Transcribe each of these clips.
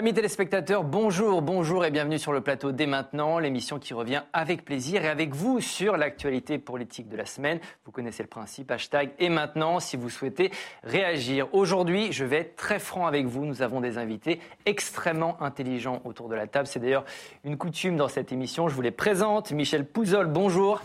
Amis téléspectateurs, bonjour, bonjour et bienvenue sur le plateau dès maintenant, l'émission qui revient avec plaisir et avec vous sur l'actualité politique de la semaine. Vous connaissez le principe, hashtag et maintenant si vous souhaitez réagir. Aujourd'hui, je vais être très franc avec vous, nous avons des invités extrêmement intelligents autour de la table. C'est d'ailleurs une coutume dans cette émission, je vous les présente. Michel Pouzol, bonjour.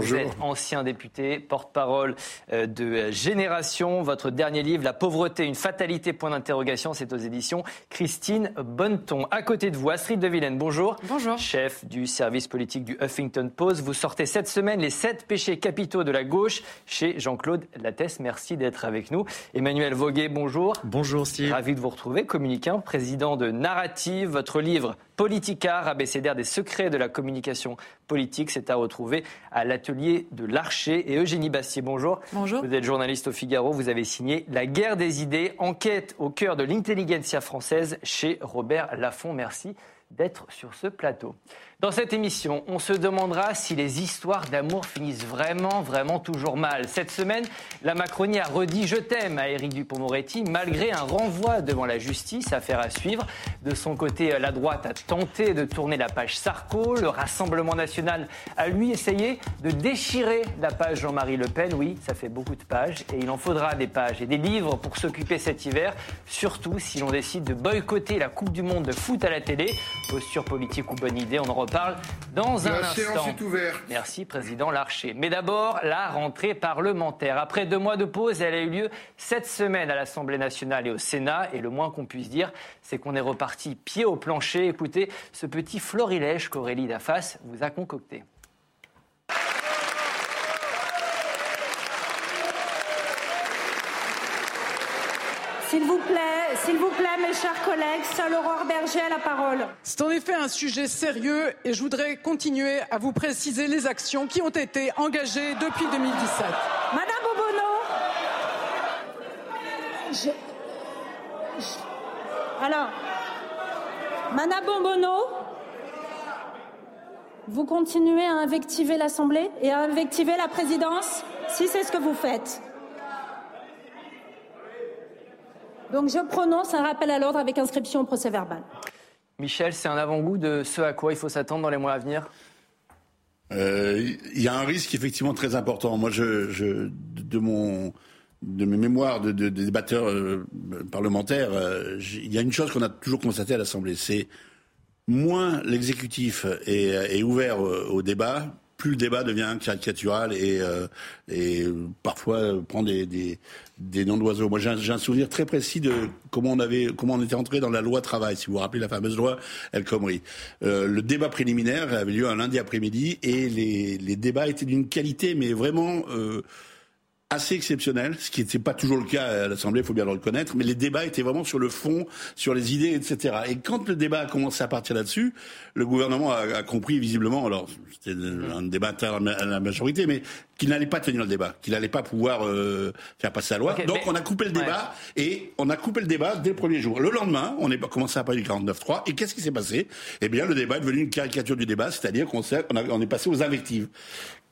Vous êtes ancien député, porte-parole euh, de Génération. Votre dernier livre, La pauvreté, une fatalité, point d'interrogation, c'est aux éditions Christine Bonneton. À côté de vous, Astrid de Villene, bonjour. Bonjour. Chef du service politique du Huffington Post. Vous sortez cette semaine les sept péchés capitaux de la gauche chez Jean-Claude Lattès. Merci d'être avec nous. Emmanuel Voguet, bonjour. Bonjour Steve. Ravi de vous retrouver. Communicant, président de Narrative. Votre livre Politicard, abécédaire des secrets de la communication politique, c'est à retrouver à l'atelier de l'Archer. Et Eugénie Bastier, bonjour. Bonjour. Vous êtes journaliste au Figaro, vous avez signé La guerre des idées, enquête au cœur de l'intelligentsia française chez Robert Laffont. Merci d'être sur ce plateau. Dans cette émission, on se demandera si les histoires d'amour finissent vraiment, vraiment toujours mal. Cette semaine, la Macronie a redit je t'aime à Éric Dupont-Moretti, malgré un renvoi devant la justice, affaire à suivre. De son côté, la droite a tenté de tourner la page Sarko. Le Rassemblement national a lui essayé de déchirer la page Jean-Marie Le Pen. Oui, ça fait beaucoup de pages et il en faudra des pages et des livres pour s'occuper cet hiver, surtout si l'on décide de boycotter la Coupe du Monde de foot à la télé. Posture politique ou bonne idée, en reparle dans un la instant. séance est ouverte. Merci, Président Larcher. Mais d'abord, la rentrée parlementaire. Après deux mois de pause, elle a eu lieu cette semaine à l'Assemblée nationale et au Sénat. Et le moins qu'on puisse dire, c'est qu'on est reparti pied au plancher. Écoutez ce petit florilège qu'Aurélie Dafas vous a concocté. S'il vous plaît, s'il vous plaît, mes chers collègues, seule Aurore Berger a la parole. C'est en effet un sujet sérieux et je voudrais continuer à vous préciser les actions qui ont été engagées depuis 2017. Madame Obono, je, je- alors, Madame Obono, vous continuez à invectiver l'Assemblée et à invectiver la présidence, si c'est ce que vous faites. Donc je prononce un rappel à l'ordre avec inscription au procès verbal. Michel, c'est un avant-goût de ce à quoi il faut s'attendre dans les mois à venir? Euh, Il y a un risque effectivement très important. Moi, je, je- de mon de mes mémoires de, de- de débatteurs euh, parlementaires, euh, il y a une chose qu'on a toujours constatée à l'Assemblée, c'est moins l'exécutif est, est ouvert au débat, plus le débat devient caricatural et, euh, et parfois prend des, des, des noms d'oiseaux. Moi, j'ai un, un souvenir très précis de comment on avait, comment on était entré dans la loi travail. Si vous vous rappelez la fameuse loi El Khomri, euh, le débat préliminaire avait lieu un lundi après-midi et les, les débats étaient d'une qualité, mais vraiment. Euh, assez exceptionnel, ce qui n'était pas toujours le cas à l'Assemblée, il faut bien le reconnaître, mais les débats étaient vraiment sur le fond, sur les idées, etc. Et quand le débat a commencé à partir là-dessus, le gouvernement a, a compris visiblement, alors c'était un débat à la, majorité, mais qu'il n'allait pas tenir le débat, qu'il n'allait pas pouvoir euh, faire passer la loi. Donc mais- on a coupé le Ouais. débat et on a coupé le débat dès le premier jour. Le lendemain, on est commencé à parler du 49.3 et qu'est-ce qui s'est passé? Eh bien, le débat est devenu une caricature du débat, c'est-à-dire qu'on on est passé aux invectives.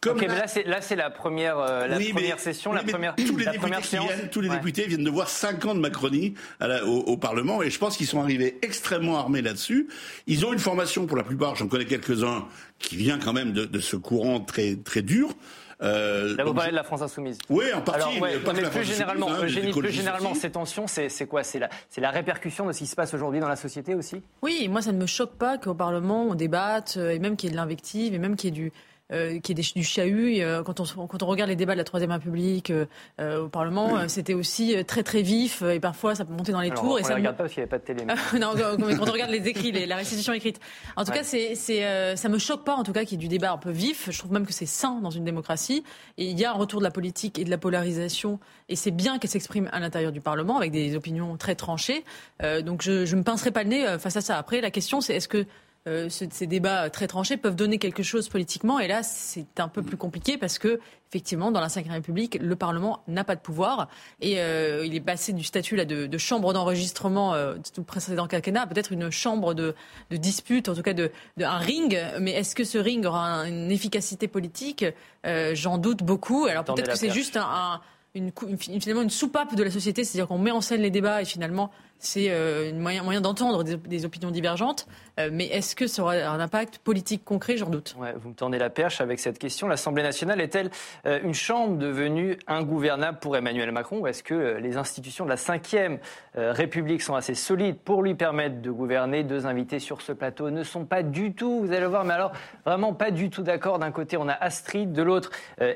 Comme Ok, la- mais là, c'est, là, c'est la première, euh, la oui, mais- première session, oui, la première, tous les la députés première qui séance. viennent, tous les Ouais. députés viennent de voir cinq ans de Macronie à la- au, au Parlement et je pense qu'ils sont arrivés extrêmement armés là-dessus. Ils ont une formation pour la plupart, j'en connais quelques-uns qui vient quand même de, de ce courant très très dur. Euh, Là, vous parlez de la France insoumise. Oui, en partie. Alors, ouais, mais mais la plus France généralement, insoumise, hein, Eugénie, plus généralement, ces tensions, c'est, c'est quoi? C'est la, c'est la répercussion de ce qui se passe aujourd'hui dans la société aussi? Oui, moi ça ne me choque pas qu'au Parlement on débatte euh, et même qu'il y ait de l'invective et même qu'il y ait du euh, qu'il y ait des- du chahut. Et, euh, quand, on, quand on regarde les débats de la Troisième République euh, euh, au Parlement, euh, c'était aussi euh, très très vif et parfois ça peut monter dans les Alors, tours. on et ne ça me- regarde pas parce qu'il n'y avait pas de télé. non, quand quand on regarde les écrits, les- la restitution écrite. En tout Ouais. cas, c'est, c'est, euh, ça me choque pas, en tout cas, qu'il y ait du débat un peu vif. Je trouve même que c'est sain dans une démocratie. Et il y a un retour de la politique et de la polarisation. Et c'est bien qu'elle s'exprime à l'intérieur du Parlement avec des opinions très tranchées. Euh, donc je ne me pincerai pas le nez face à ça. Après, la question, c'est est-ce que euh, ce- ces débats très tranchés peuvent donner quelque chose politiquement. Et là, c'est un peu plus compliqué parce que, effectivement, dans la Ve République, le Parlement n'a pas de pouvoir. Et euh, il est passé du statut là, de, de chambre d'enregistrement euh, du précédent quinquennat à peut-être une chambre de, de dispute, en tout cas de, de- un ring. Mais est-ce que ce ring aura un- une efficacité politique? Euh, J'en doute beaucoup. Alors peut-être que c'est juste un- un- une, une- finalement une soupape de la société, c'est-à-dire qu'on met en scène les débats et finalement c'est un moyen, d'entendre des, opinions divergentes. mais est-ce que ça aura un impact politique concret? J'en doute. Vous me tendez la perche avec cette question. L'Assemblée nationale est-elle une chambre devenue ingouvernable pour Emmanuel Macron ou est-ce que les institutions de la Ve République sont assez solides pour lui permettre de gouverner? Deux invités sur ce plateau ne sont pas du tout, vous allez le voir, mais alors vraiment pas du tout d'accord. D'un côté, on a Astrid, de l'autre,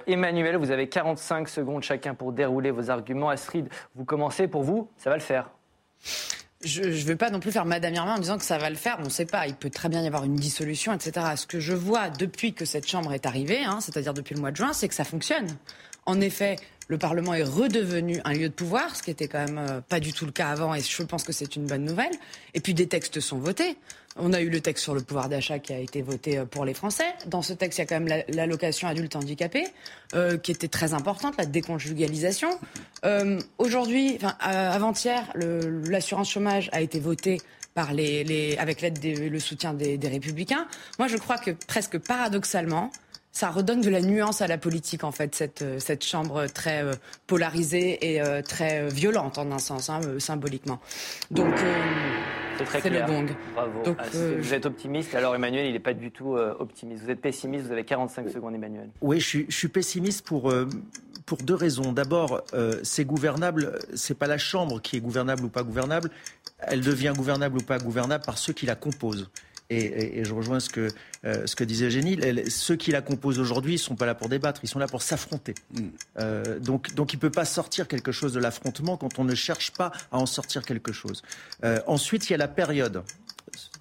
Emmanuel. Vous avez 45 secondes chacun pour dérouler vos arguments. Astrid, vous commencez. Pour vous, ça va le faire je ne veux pas non plus faire Madame Irma en disant que ça va le faire. On ne sait pas. Il peut très bien y avoir une dissolution, etc. Ce que je vois depuis que cette Chambre est arrivée, hein, c'est-à-dire depuis le mois de juin, c'est que ça fonctionne. En effet, le Parlement est redevenu un lieu de pouvoir, ce qui était quand même euh, pas du tout le cas avant, et je pense que c'est une bonne nouvelle. Et puis des textes sont votés. On a eu le texte sur le pouvoir d'achat qui a été voté euh, pour les Français. Dans ce texte, il y a quand même l'allocation adulte handicapé, euh, qui était très importante, la déconjugalisation. Euh, Aujourd'hui, enfin, avant-hier, l'assurance chômage a été votée par les, les avec l'aide le soutien des, des Républicains. Moi, je crois que presque paradoxalement, ça redonne de la nuance à la politique, en fait, cette, cette chambre très polarisée et très violente, en un sens, hein, symboliquement. Donc. C'est très clair. le gong. Bravo. Ah, euh, vous êtes optimiste, alors Emmanuel, il n'est pas du tout euh, optimiste. Vous êtes pessimiste, vous avez 45 secondes, Emmanuel. Oui, je suis, je suis pessimiste pour, euh, pour deux raisons. D'abord, c'est gouvernable, c'est pas la Chambre qui est gouvernable ou pas gouvernable, elle devient gouvernable ou pas gouvernable par ceux qui la composent. Et, je rejoins ce que, euh, ce que disait Génie. Ceux qui la composent aujourd'hui ne sont pas là pour débattre, ils sont là pour s'affronter. Mm. Euh, donc, donc il ne peut pas sortir quelque chose de l'affrontement quand on ne cherche pas à en sortir quelque chose. Euh, ensuite, il y a la période.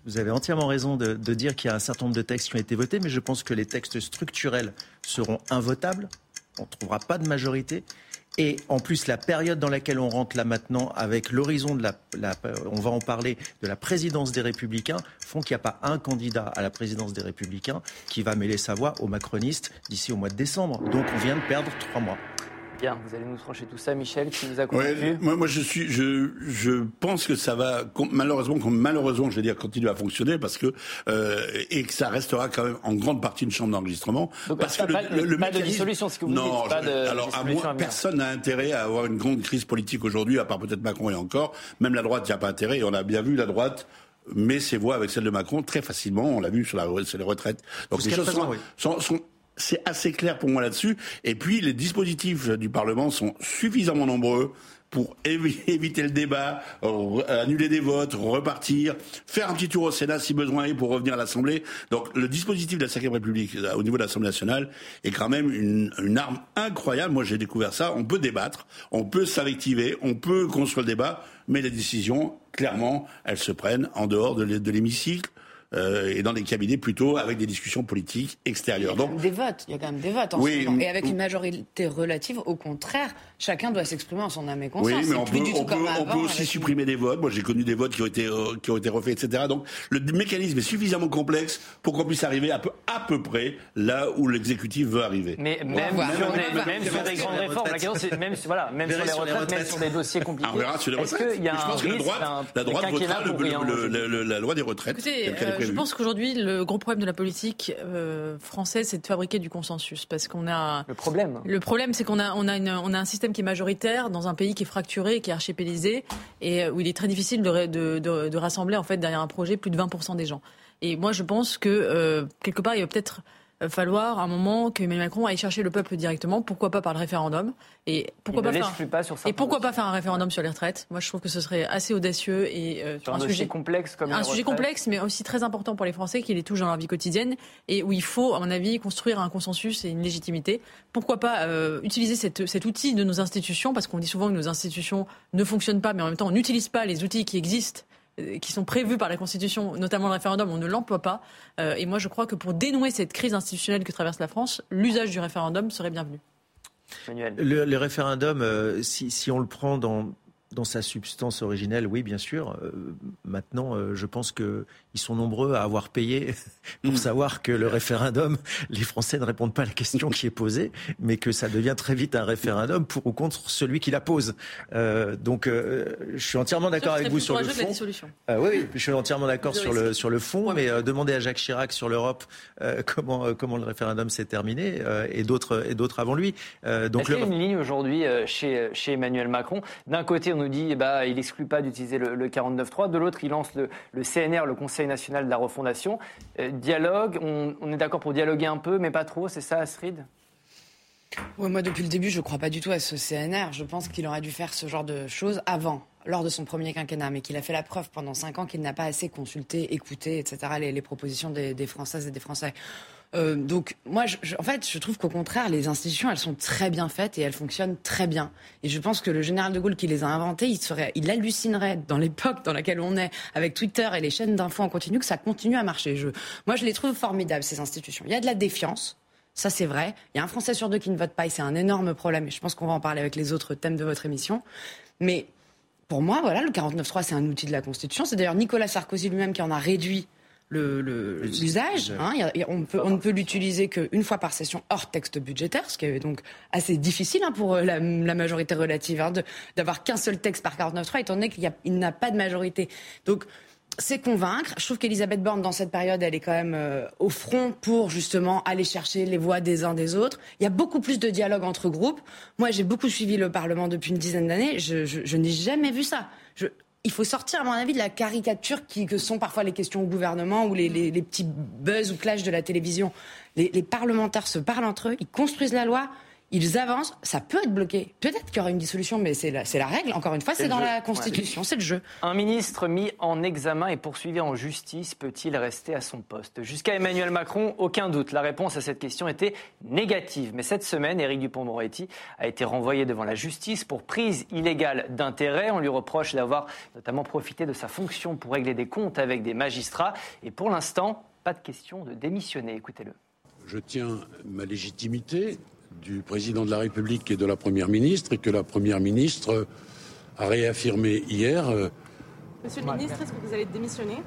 Vous avez entièrement raison de, de dire qu'il y a un certain nombre de textes qui ont été votés, mais je pense que les textes structurels seront invotables. On ne trouvera pas de majorité. Et en plus, la période dans laquelle on rentre là maintenant, avec l'horizon de la, on va en parler, de la présidence des Républicains, font qu'il n'y a pas un candidat à la présidence des Républicains qui va mêler sa voix aux macronistes d'ici au mois de décembre. Donc on vient de perdre trois mois vous allez nous trancher tout ça, Michel, qui nous a convaincu. moi, je suis, je, je pense que ça va malheureusement, malheureusement, je vais dire, continuer à fonctionner parce que euh, et que ça restera quand même en grande partie une chambre d'enregistrement. Parce que pas, le, le, pas de dissolution, ce que vous non, dites. Pas de, alors à moi, personne n'a intérêt à avoir une grande crise politique aujourd'hui, à part peut-être Macron et encore. Même la droite n'y a pas intérêt. Et on a bien vu la droite met ses voix avec celle de Macron très facilement. On l'a vu sur la, sur les retraites. Donc les choses sont, sont, c'est assez clair pour moi là-dessus. Et puis, les dispositifs du Parlement sont suffisamment nombreux pour éviter le débat, annuler des votes, repartir, faire un petit tour au Sénat si besoin est pour revenir à l'Assemblée. Donc le dispositif de la Ve République au niveau de l'Assemblée nationale est quand même une, une arme incroyable. Moi j'ai découvert ça. On peut débattre, on peut s'invectiver, on peut construire le débat, mais les décisions, clairement, elles se prennent en dehors de l'hémicycle euh, et dans des cabinets plutôt avec des discussions politiques extérieures. Il y a Donc, des votes, il y a quand même des votes en oui, ce moment. Et avec une majorité relative, au contraire, chacun doit s'exprimer en son âme et conscience. Oui, mais on peut, on peut, on peut aussi supprimer des votes. Moi, j'ai connu des votes qui ont été euh, qui ont été refaits, etc. Donc, le mécanisme est suffisamment complexe pour qu'on puisse arriver à peu, à peu près là où l'exécutif veut arriver. Mais même, sur, des, même sur des grandes réformes, la question c'est même, voilà, même sur les retraites, même sur des dossiers compliqués. on verra sur les retraites. Y a un risque la droite, la droite votera la loi des retraites. Je pense qu'aujourd'hui, le gros problème de la politique euh, française, c'est de fabriquer du consensus. Parce qu'on a. Le problème. Le problème, c'est qu'on a, on a, on a un système qui est majoritaire dans un pays qui est fracturé, qui est archipélisé, et où il est très difficile de, de, de, rassembler, en fait, derrière un projet, plus de 20% des gens. Et moi, je pense que, euh, quelque part, il va peut-être euh, falloir un moment que Emmanuel Macron aille chercher le peuple directement, pourquoi pas par le référendum et pourquoi pas faire et pourquoi pas faire un référendum sur les retraites? Moi, je trouve que ce serait assez audacieux et euh, sur un, sujet complexe comme un sujet complexe, mais aussi très important pour les Français qui les touche dans leur vie quotidienne et où il faut, à mon avis, construire un consensus et une légitimité. Pourquoi pas euh, utiliser cet outil de nos institutions? Parce qu'on dit souvent que nos institutions ne fonctionnent pas, mais en même temps, on n'utilise pas les outils qui existent qui sont prévus par la Constitution, notamment le référendum, on ne l'emploie pas. Euh, et moi, je crois que pour dénouer cette crise institutionnelle que traverse la France, l'usage du référendum serait bienvenu. Le, le, référendum, euh, si, si, on le prend dans, dans sa substance originelle, oui, bien sûr. Euh, maintenant, euh, je pense qu'ils sont nombreux à avoir payé pour mm. savoir que le référendum, les Français ne répondent pas à la question qui est posée, mais que ça devient très vite un référendum pour ou contre celui qui la pose. Euh, donc, je suis entièrement d'accord avec vous sur le fond. oui, oui, je suis entièrement d'accord sur le sur le fond, mais demander à Jacques Chirac sur l'Europe comment comment le référendum s'est terminé et d'autres et d'autres avant lui. donc, Est-ce qu'il y a une ligne aujourd'hui chez chez Emmanuel Macron? D'un côté, on nous dit eh ben, il n'exclut pas d'utiliser le, le 49.3. De l'autre, il lance le, CNR, le Conseil national de la refondation. Euh, dialogue, on, est d'accord pour dialoguer un peu, mais pas trop, c'est ça, Astrid? Moi, depuis le début, je ne crois pas du tout à ce CNR. Je pense qu'il aurait dû faire ce genre de choses avant, lors de son premier quinquennat, mais qu'il a fait la preuve pendant cinq ans qu'il n'a pas assez consulté, écouté, etc., les, propositions des Françaises et des Français. Euh, donc moi, en fait, je trouve qu'au contraire, les institutions, elles sont très bien faites et elles fonctionnent très bien. Et je pense que le général de Gaulle qui les a inventées, il, serait, il hallucinerait dans l'époque dans laquelle on est, avec Twitter et les chaînes d'infos en continu, que ça continue à marcher. Je, moi, je les trouve formidables, ces institutions. Il y a de la défiance. Ça, c'est vrai. Il y a un Français sur deux qui ne vote pas et c'est un énorme problème. Et je pense qu'on va en parler avec les autres thèmes de votre émission. Mais pour moi, voilà, le 49.3, c'est un outil de la Constitution. C'est d'ailleurs Nicolas Sarkozy lui-même qui en a réduit l'usage. Le, hein, on, ne peut l'utiliser qu'une fois par session hors texte budgétaire, ce qui est donc assez difficile hein, pour euh, la, majorité relative hein, d'avoir qu'un seul texte par 49.3, étant donné qu'il n'a pas de majorité. Donc, c'est convaincre. Je trouve qu'Elisabeth Borne, dans cette période, elle est quand même euh, au front pour justement aller chercher les voix des uns des autres. Il y a beaucoup plus de dialogue entre groupes. Moi, j'ai beaucoup suivi le Parlement depuis une dizaine d'années. Je, je n'ai jamais vu ça. Je, il faut sortir, à mon avis, de la caricature qui, que sont parfois les questions au gouvernement ou les, petits buzz ou clashs de la télévision. les parlementaires se parlent entre eux, ils construisent la loi, ils avancent, ça peut être bloqué. Peut-être qu'il y aura une dissolution, mais c'est la, la, règle. Encore une fois, c'est dans la Constitution, c'est le jeu. Un ministre mis en examen et poursuivi en justice peut-il rester à son poste? Jusqu'à Emmanuel Macron, aucun doute. La réponse à cette question était négative. Mais cette semaine, Éric Dupont-Moretti a été renvoyé devant la justice pour prise illégale d'intérêt. On lui reproche d'avoir notamment profité de sa fonction pour régler des comptes avec des magistrats. Et pour l'instant, pas de question de démissionner. Écoutez-le. Je tiens ma légitimité du président de la République et de la Première ministre et que la Première ministre a réaffirmé hier. Euh, Monsieur le ministre, est-ce que vous allez démissionner?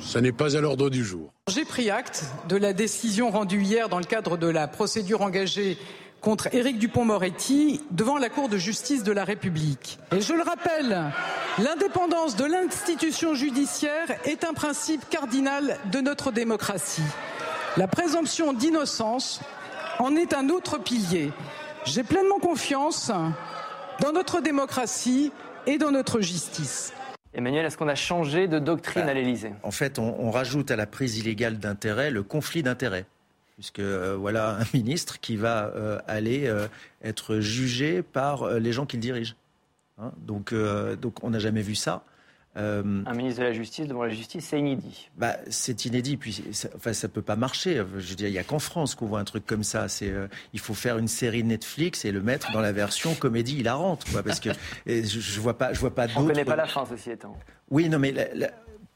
Ça n'est pas à l'ordre du jour. J'ai pris acte de la décision rendue hier dans le cadre de la procédure engagée contre Éric Dupont-Moretti devant la Cour de justice de la République. Et je le rappelle, l'indépendance de l'institution judiciaire est un principe cardinal de notre démocratie. La présomption d'innocence en est un autre pilier. J'ai pleinement confiance dans notre démocratie et dans notre justice. Emmanuel, est-ce qu'on a changé de doctrine à l'Élysée? En fait, on, rajoute à la prise illégale d'intérêt le conflit d'intérêt. Puisque euh, voilà un ministre qui va euh, aller euh, être jugé par les gens qu'il dirige. Hein, donc, donc on n'a jamais vu ça. Euh, un ministre de la Justice devant la justice, c'est inédit. Bah, c'est inédit, puis ça, enfin, ça peut pas marcher. Je veux dire, il y a qu'en France qu'on voit un truc comme ça. C'est, euh, il faut faire une série Netflix et le mettre dans la version comédie hilarante, quoi, parce que je, je, vois pas, je vois pas. On connaît pas la fin, ceci étant. Oui, non, mais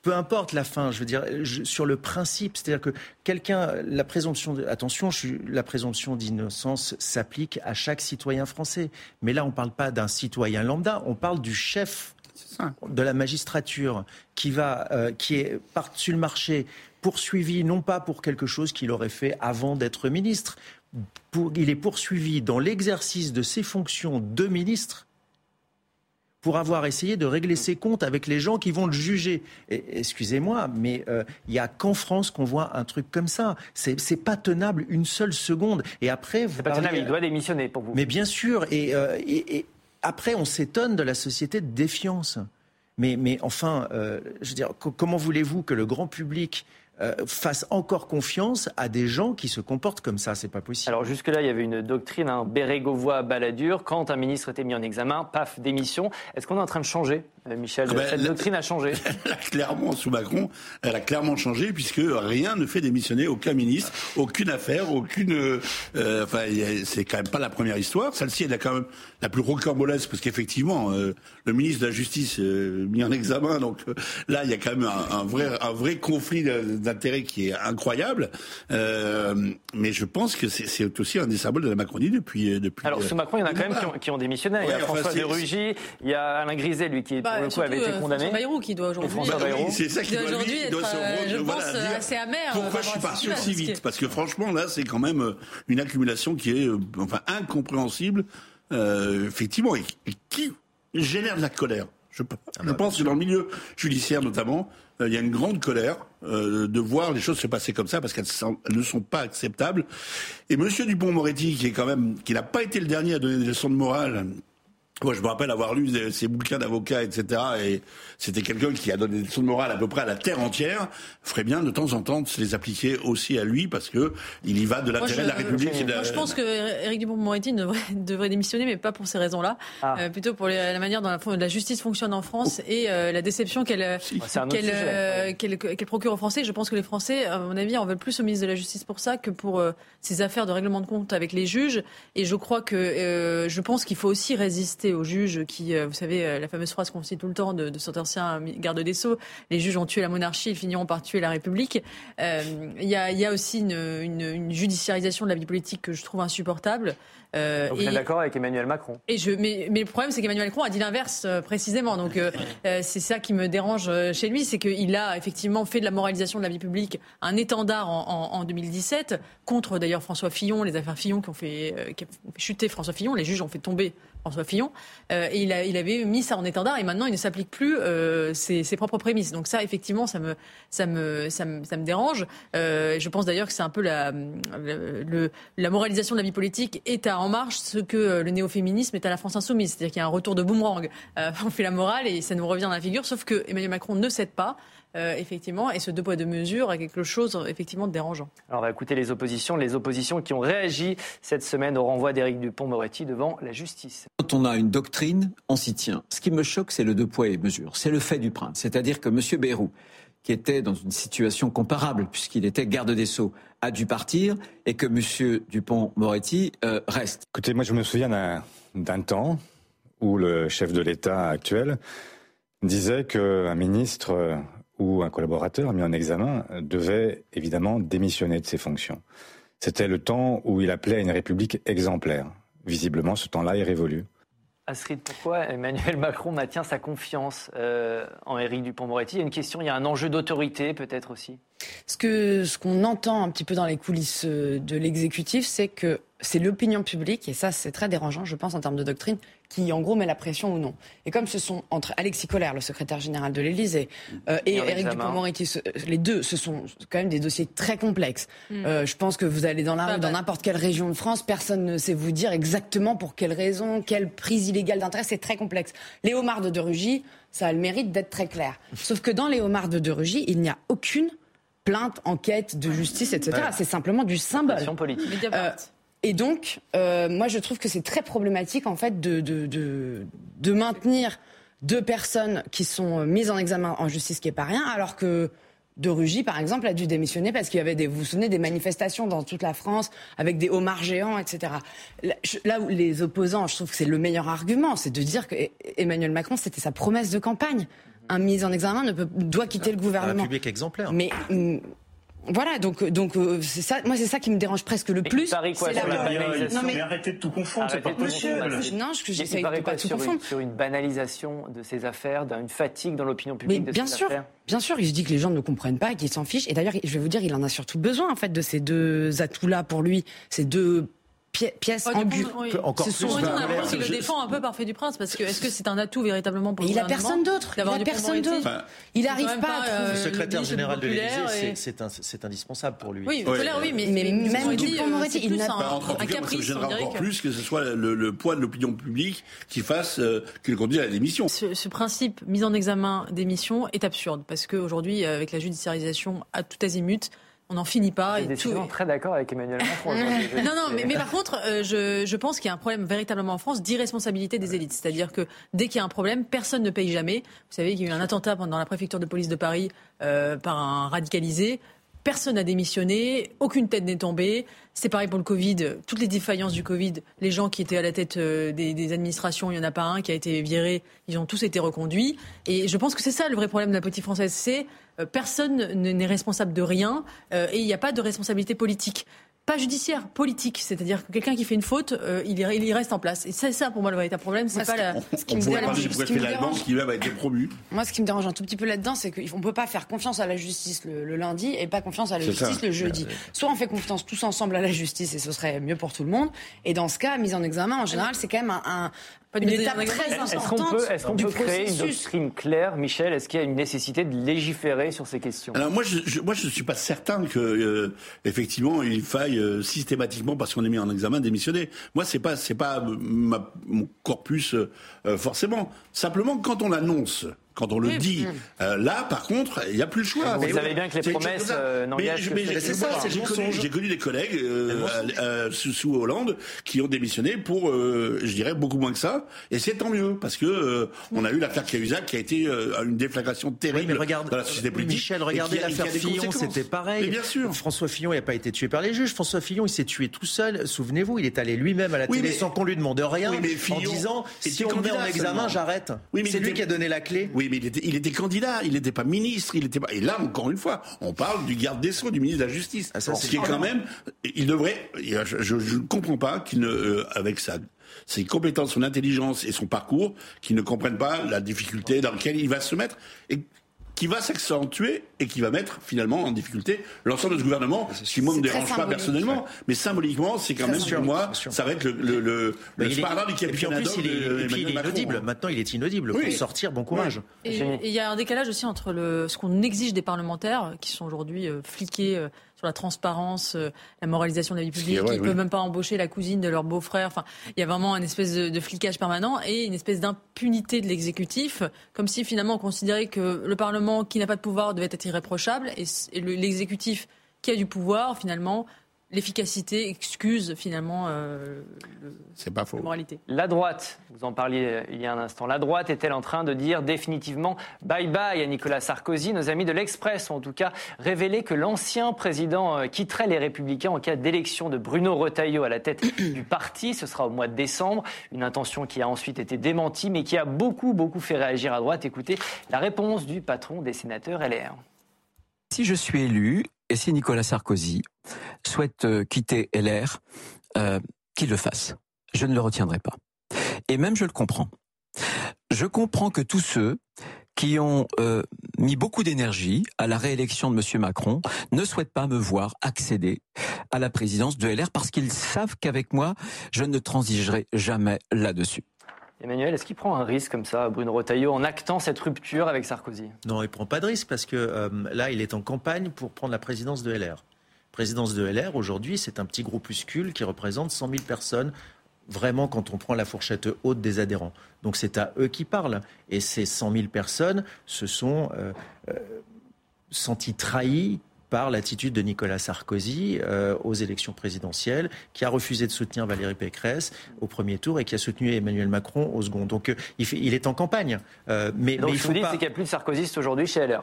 peu importe la fin, je veux dire, sur le principe, c'est-à-dire que quelqu'un, la présomption, de, attention, je la présomption d'innocence s'applique à chaque citoyen français. Mais là, on ne parle pas d'un citoyen lambda, on parle du chef de la magistrature qui, va, euh, qui est par-dessus le marché, poursuivi non pas pour quelque chose qu'il aurait fait avant d'être ministre, il est poursuivi dans l'exercice de ses fonctions de ministre pour avoir essayé de régler ses comptes avec les gens qui vont le juger. Excusez-moi, mais euh, il n'y a qu'en France qu'on voit un truc comme ça. C'est pas tenable une seule seconde. Et après, vous pas tenable, il doit démissionner pour vous. Mais bien sûr, et, euh, et après, on s'étonne de la société de défiance. Mais, mais enfin, euh, je veux dire, comment voulez-vous que le grand public euh, fasse encore confiance à des gens qui se comportent comme ça? C'est pas possible. Alors jusque-là, il y avait une doctrine, un Bérégovois baladure. Quand un ministre était mis en examen, paf, démission. Est-ce qu'on est en train de changer, Michel ah ben, Cette doctrine a changé. Elle a clairement, sous Macron, elle a clairement changé puisque rien ne fait démissionner aucun ministre, aucune affaire, aucune. Euh, enfin, c'est quand même pas la première histoire. Celle-ci, elle est quand même la plus rocambolesque parce qu'effectivement, le ministre de la Justice mis en examen. Donc là, il y a quand même un, vrai, un vrai conflit d'intérêt qui est incroyable. Euh, mais je pense que c'est aussi un des symboles de la Macronie depuis. Euh, depuis Alors, sous Macron, il y en a quand même qui ont, démissionné. il y a François de Rugy, il y a Alain Griset, lui, qui, bah, pour le coup, avait été euh, condamné. François Bayrou, qui doit aujourd'hui. c'est ça qui doit, aujourd'hui être, je pense, assez amer. Pourquoi je suis pas sûr si vite? Parce que franchement, là, c'est quand même une accumulation qui est, enfin, incompréhensible, effectivement, et qui génère de la colère? Je, ah je bah, pense que dans le milieu judiciaire notamment, euh, il y a une grande colère euh, de voir les choses se passer comme ça parce qu'elles ne sont pas acceptables. Et Monsieur Dupont-Moretti, qui est quand même, qui n'a pas été le dernier à donner des leçons de morale Moi, je me rappelle avoir lu ces bouquins d'avocats, etc. Et c'était quelqu'un qui a donné des leçons de morale à peu près à la terre entière. Ferait bien de temps en temps de se les appliquer aussi à lui parce que il y va de l'intérêt de la République. Je, et de la... moi, je pense que Éric Dupond-Moretti devrait, devrait, démissionner, mais pas pour ces raisons-là. Ah. Euh, plutôt pour les, la manière dont la, la, justice fonctionne en France oh. et euh, la déception qu'elle euh, qu'elle euh, qu qu procure aux Français. Je pense que les Français, à mon avis, en veulent plus au ministre de la Justice pour ça que pour euh, ces affaires de règlement de compte avec les juges. Et je crois que euh, je pense qu'il faut aussi résister aux juges qui euh, vous savez, euh, la fameuse phrase qu'on cite tout le temps de, de cet ancien garde des Sceaux, les juges ont tué la monarchie, ils finiront par tuer la République. Euh, il y, a, y, a, aussi une, une, une, judiciarisation de la vie politique que je trouve insupportable. Euh, Donc vous êtes d'accord avec Emmanuel Macron? Et je, mais, mais, le problème, c'est qu'Emmanuel Macron a dit l'inverse précisément. Donc euh, c'est ça qui me dérange chez lui, c'est qu'il a effectivement fait de la moralisation de la vie publique un étendard en, en, en 2017 contre d'ailleurs François Fillon, les affaires Fillon qui ont fait, qui ont fait chuter François Fillon, les juges ont fait tomber François Fillon, euh, il, a, il, avait mis ça en étendard et maintenant il ne s'applique plus euh, ses, ses, propres prémices. Donc ça, effectivement, ça me, ça me, ça me, ça me dérange. Euh, je pense d'ailleurs que c'est un peu la, le, la moralisation de la vie politique est à En Marche ce que le néo-féminisme est à la France insoumise. C'est-à-dire qu'il y a un retour de boomerang. Euh, on fait la morale et ça nous revient dans la figure, sauf que Emmanuel Macron ne cède pas. Euh, effectivement, et ce deux poids deux mesures a quelque chose effectivement de dérangeant. Alors on va écouter les oppositions, les oppositions qui ont réagi cette semaine au renvoi d'Éric Dupont-Moretti devant la justice. Quand on a une doctrine, on s'y tient. Ce qui me choque, c'est le deux poids et mesures, c'est le fait du prince, c'est-à-dire que M. Bayrou, qui était dans une situation comparable puisqu'il était garde des sceaux, a dû partir et que M. Dupont-Moretti euh, reste. Écoutez, moi je me souviens d'un temps où le chef de l'État actuel disait qu'un ministre où un collaborateur mis en examen devait évidemment démissionner de ses fonctions. C'était le temps où il appelait à une république exemplaire. Visiblement, ce temps-là est révolu. Astrid, pourquoi Emmanuel Macron maintient sa confiance euh, en Éric Dupond-Moretti? Il y a une question, il y a un enjeu d'autorité peut-être aussi Ce que ce qu'on entend un petit peu dans les coulisses euh, de l'exécutif, c'est que c'est l'opinion publique, et ça c'est très dérangeant, je pense, en termes de doctrine, qui en gros met la pression ou non. Et comme ce sont entre Alexis Collère, le secrétaire général de l'Élysée, euh, et Éric Dupond-Moretti, les deux, ce sont quand même des dossiers très complexes. Mm. Euh, je pense que vous allez dans la rue, dans n'importe quelle région de France, personne ne sait vous dire exactement pour quelle raison, quelle prise illégale d'intérêt, c'est très complexe. Les homards de Rugy, ça a le mérite d'être très clair. Sauf que dans les homards de Rugy, il n'y a aucune plainte, enquête de justice, etc. C'est simplement du symbole. Politique. Euh, et donc, euh, moi, je trouve que c'est très problématique, en fait, de, de, de, de, maintenir deux personnes qui sont mises en examen en justice, qui n'est pas rien, alors que de Rugy, par exemple, a dû démissionner parce qu'il y avait des, vous vous souvenez, des manifestations dans toute la France avec des homards géants, etc. Là où les opposants, je trouve que c'est le meilleur argument, c'est de dire que Emmanuel Macron, c'était sa promesse de campagne. Un mise en examen ne peut, doit quitter le gouvernement. Un public exemplaire. Mais mm, voilà, donc donc euh, c'est ça. Moi, c'est ça qui me dérange presque le plus. Quoi, la... Non, mais... arrêtez de tout confondre, c'est pas possible. Non, je j'essaie de pas tout confondre. Une, sur une banalisation de ces affaires, d'une fatigue dans l'opinion publique mais de bien ces sûr, affaires. Bien sûr, je dis que les gens ne comprennent pas, qu'ils s'en fichent. Et d'ailleurs, je vais vous dire, il en a surtout besoin en fait de ces deux atouts-là pour lui, ces deux pièce oh, ambue. Oui. Encore plus. On a l'impression qu'il le défend un peu par fait du prince, parce que est-ce que c'est un atout véritablement pour le Il a personne d'autre. Il a personne d'autre. Il n'arrive pas. à le secrétaire général de l'Élysée, c'est indispensable pour lui. Oui, oui, mais, même Dupond-Moretti, il n'a pas un caprice. Encore plus que ce soit le poids de l'opinion publique qui fasse qu'il conduise à la démission. Ce principe mise en examen démission est absurde, parce qu'aujourd'hui, avec la judiciarisation à tout azimut, on n'en finit pas. Je suis très d'accord avec Emmanuel Macron. non, non, mais, mais, par contre, euh, je, je, pense qu'il y a un problème véritablement en France d'irresponsabilité des élites. C'est-à-dire que dès qu'il y a un problème, personne ne paye jamais. Vous savez qu'il y a eu un attentat pendant la préfecture de police de Paris euh, par un radicalisé. Personne n'a démissionné, aucune tête n'est tombée. C'est pareil pour le Covid. Toutes les défaillances du Covid, les gens qui étaient à la tête euh, des, des administrations, il n'y en a pas un qui a été viré. Ils ont tous été reconduits. Et je pense que c'est ça le vrai problème de la politique française. C'est personne n'est responsable de rien euh, et il n'y a pas de responsabilité politique pas judiciaire, politique. C'est-à-dire que quelqu'un qui fait une faute, euh, il, il, reste en place. Et c'est ça pour moi le véritable problème. C'est pas la. Ce qui me dérange, ce qui me dérange, qui même a été promu. Moi, ce qui me dérange un tout petit peu là-dedans, c'est qu'on peut pas faire confiance à la justice le, le, lundi et pas confiance à la justice ça. le jeudi. Soit on fait confiance tous ensemble à la justice et ce serait mieux pour tout le monde. Et dans ce cas, mise en examen, en général, c'est quand même un, un une étape très Est-ce qu'on peut, est qu'on peut créer une doctrine claire, Michel? Est-ce qu'il y a une nécessité de légiférer sur ces questions? Alors moi, je, je, moi, je ne suis pas certain que euh, effectivement il faille euh, systématiquement parce qu'on est mis en examen démissionner. Moi, c'est pas pas ma, mon corpus euh, forcément. Simplement, quand on l'annonce quand on le dit. Euh, là, par contre, il n'y a plus le choix. Vous savez bien que les promesses euh, n'engagent que C'est ça, j'ai connu, j'ai connu des collègues euh, euh, sous, sous, Hollande qui ont démissionné pour, euh, je dirais, beaucoup moins que ça. Et c'est tant mieux, parce que euh, on a eu l'affaire Cahuzac qui a été une déflagration terrible oui, regarde, dans la société politique. Michel, regardez l'affaire Fillon, c'était pareil. Mais bien sûr. François Fillon n'a pas été tué par les juges. François Fillon, il s'est tué tout seul. Souvenez-vous, il est allé lui-même à la télé sans qu'on lui demande rien, en disant si on met en examen, j'arrête. c'est lui qui a donné la clé. Oui, mais il était, il était candidat, il n'était pas ministre, il était pas. Et là, encore une fois, on parle du garde des sceaux, du ministre de la Justice. Ah, ça, ce qui est quand même, il devrait. Je ne comprends pas qu'il ne, euh, avec sa ses compétences, son intelligence et son parcours, qu'il ne comprenne pas la difficulté dans laquelle il va se mettre. Et qui va s'accentuer et qui va mettre finalement en difficulté l'ensemble de ce gouvernement, ce qui moi ne me dérange pas personnellement, mais symboliquement, c'est quand même pour moi, ça va être le, le, le, le du capitaine Et puis, il est, et puis il est inaudible. Maintenant, il est inaudible. Pour sortir, bon courage. Et il y a un décalage aussi entre le, ce qu'on exige des parlementaires, qui sont aujourd'hui euh, fliqués euh, sur la transparence, euh, la moralisation de la vie publique. Ils ne peuvent même pas embaucher la cousine de leur beau-frère. Enfin, il y a vraiment une espèce de, de flicage permanent et une espèce d'impunité de l'exécutif, comme si finalement on considérait que le Parlement qui n'a pas de pouvoir devait être irréprochable et, et l'exécutif qui a du pouvoir finalement l'efficacité excuse finalement euh, c'est pas faux. la moralité. La droite, vous en parliez euh, il y a un instant, la droite est-elle en train de dire définitivement bye bye à Nicolas Sarkozy? Nos amis de l'Express ont en tout cas révélé que l'ancien président euh, quitterait les Républicains en cas d'élection de Bruno Retailleau à la tête du parti. Ce sera au mois de décembre. Une intention qui a ensuite été démentie mais qui a beaucoup, beaucoup fait réagir à droite. Écoutez la réponse du patron des sénateurs LR. Si je suis élu, et si Nicolas Sarkozy souhaite euh, quitter LR, euh, qu'il le fasse. Je ne le retiendrai pas. Et même je le comprends. Je comprends que tous ceux qui ont euh, mis beaucoup d'énergie à la réélection de M. Macron ne souhaitent pas me voir accéder à la présidence de LR parce qu'ils savent qu'avec moi, je ne transigerai jamais là-dessus. Emmanuel, est-ce qu'il prend un risque comme ça, Bruno Retailleau, en actant cette rupture avec Sarkozy? Non, il prend pas de risque parce que euh, là, il est en campagne pour prendre la présidence de LR. Présidence de LR, aujourd'hui, c'est un petit groupuscule qui représente 100 000 personnes, vraiment quand on prend la fourchette haute des adhérents. Donc c'est à eux qui parlent. Et ces 100 000 personnes se sont euh, euh, senties trahies par l'attitude de Nicolas Sarkozy euh, aux élections présidentielles, qui a refusé de soutenir Valérie Pécresse au premier tour et qui a soutenu Emmanuel Macron au second. Donc euh, il, fait, il, est en campagne. Euh, mais, Donc, il faut vous dites, c'est qu'il n'y a plus de sarkozystes aujourd'hui chez LR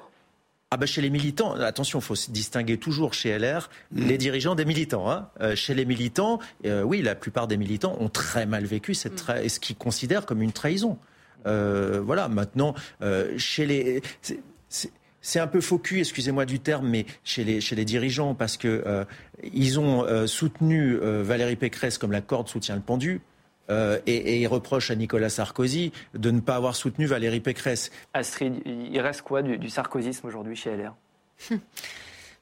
ah bah chez les militants, attention, il faut se distinguer toujours chez LR mm. les dirigeants des militants. Hein. Euh, chez les militants, euh, oui, la plupart des militants ont très mal vécu cette tra- ce qu'ils considèrent comme une trahison. Euh, voilà, maintenant, chez les... C'est, c'est un peu faux cul, excusez-moi du terme, mais chez les, chez les dirigeants, parce que euh, ils ont euh, soutenu euh, Valérie Pécresse comme la corde soutient le pendu. Et, et, ils reprochent à Nicolas Sarkozy de ne pas avoir soutenu Valérie Pécresse. Astrid, il reste quoi du, du sarkozysme aujourd'hui chez LR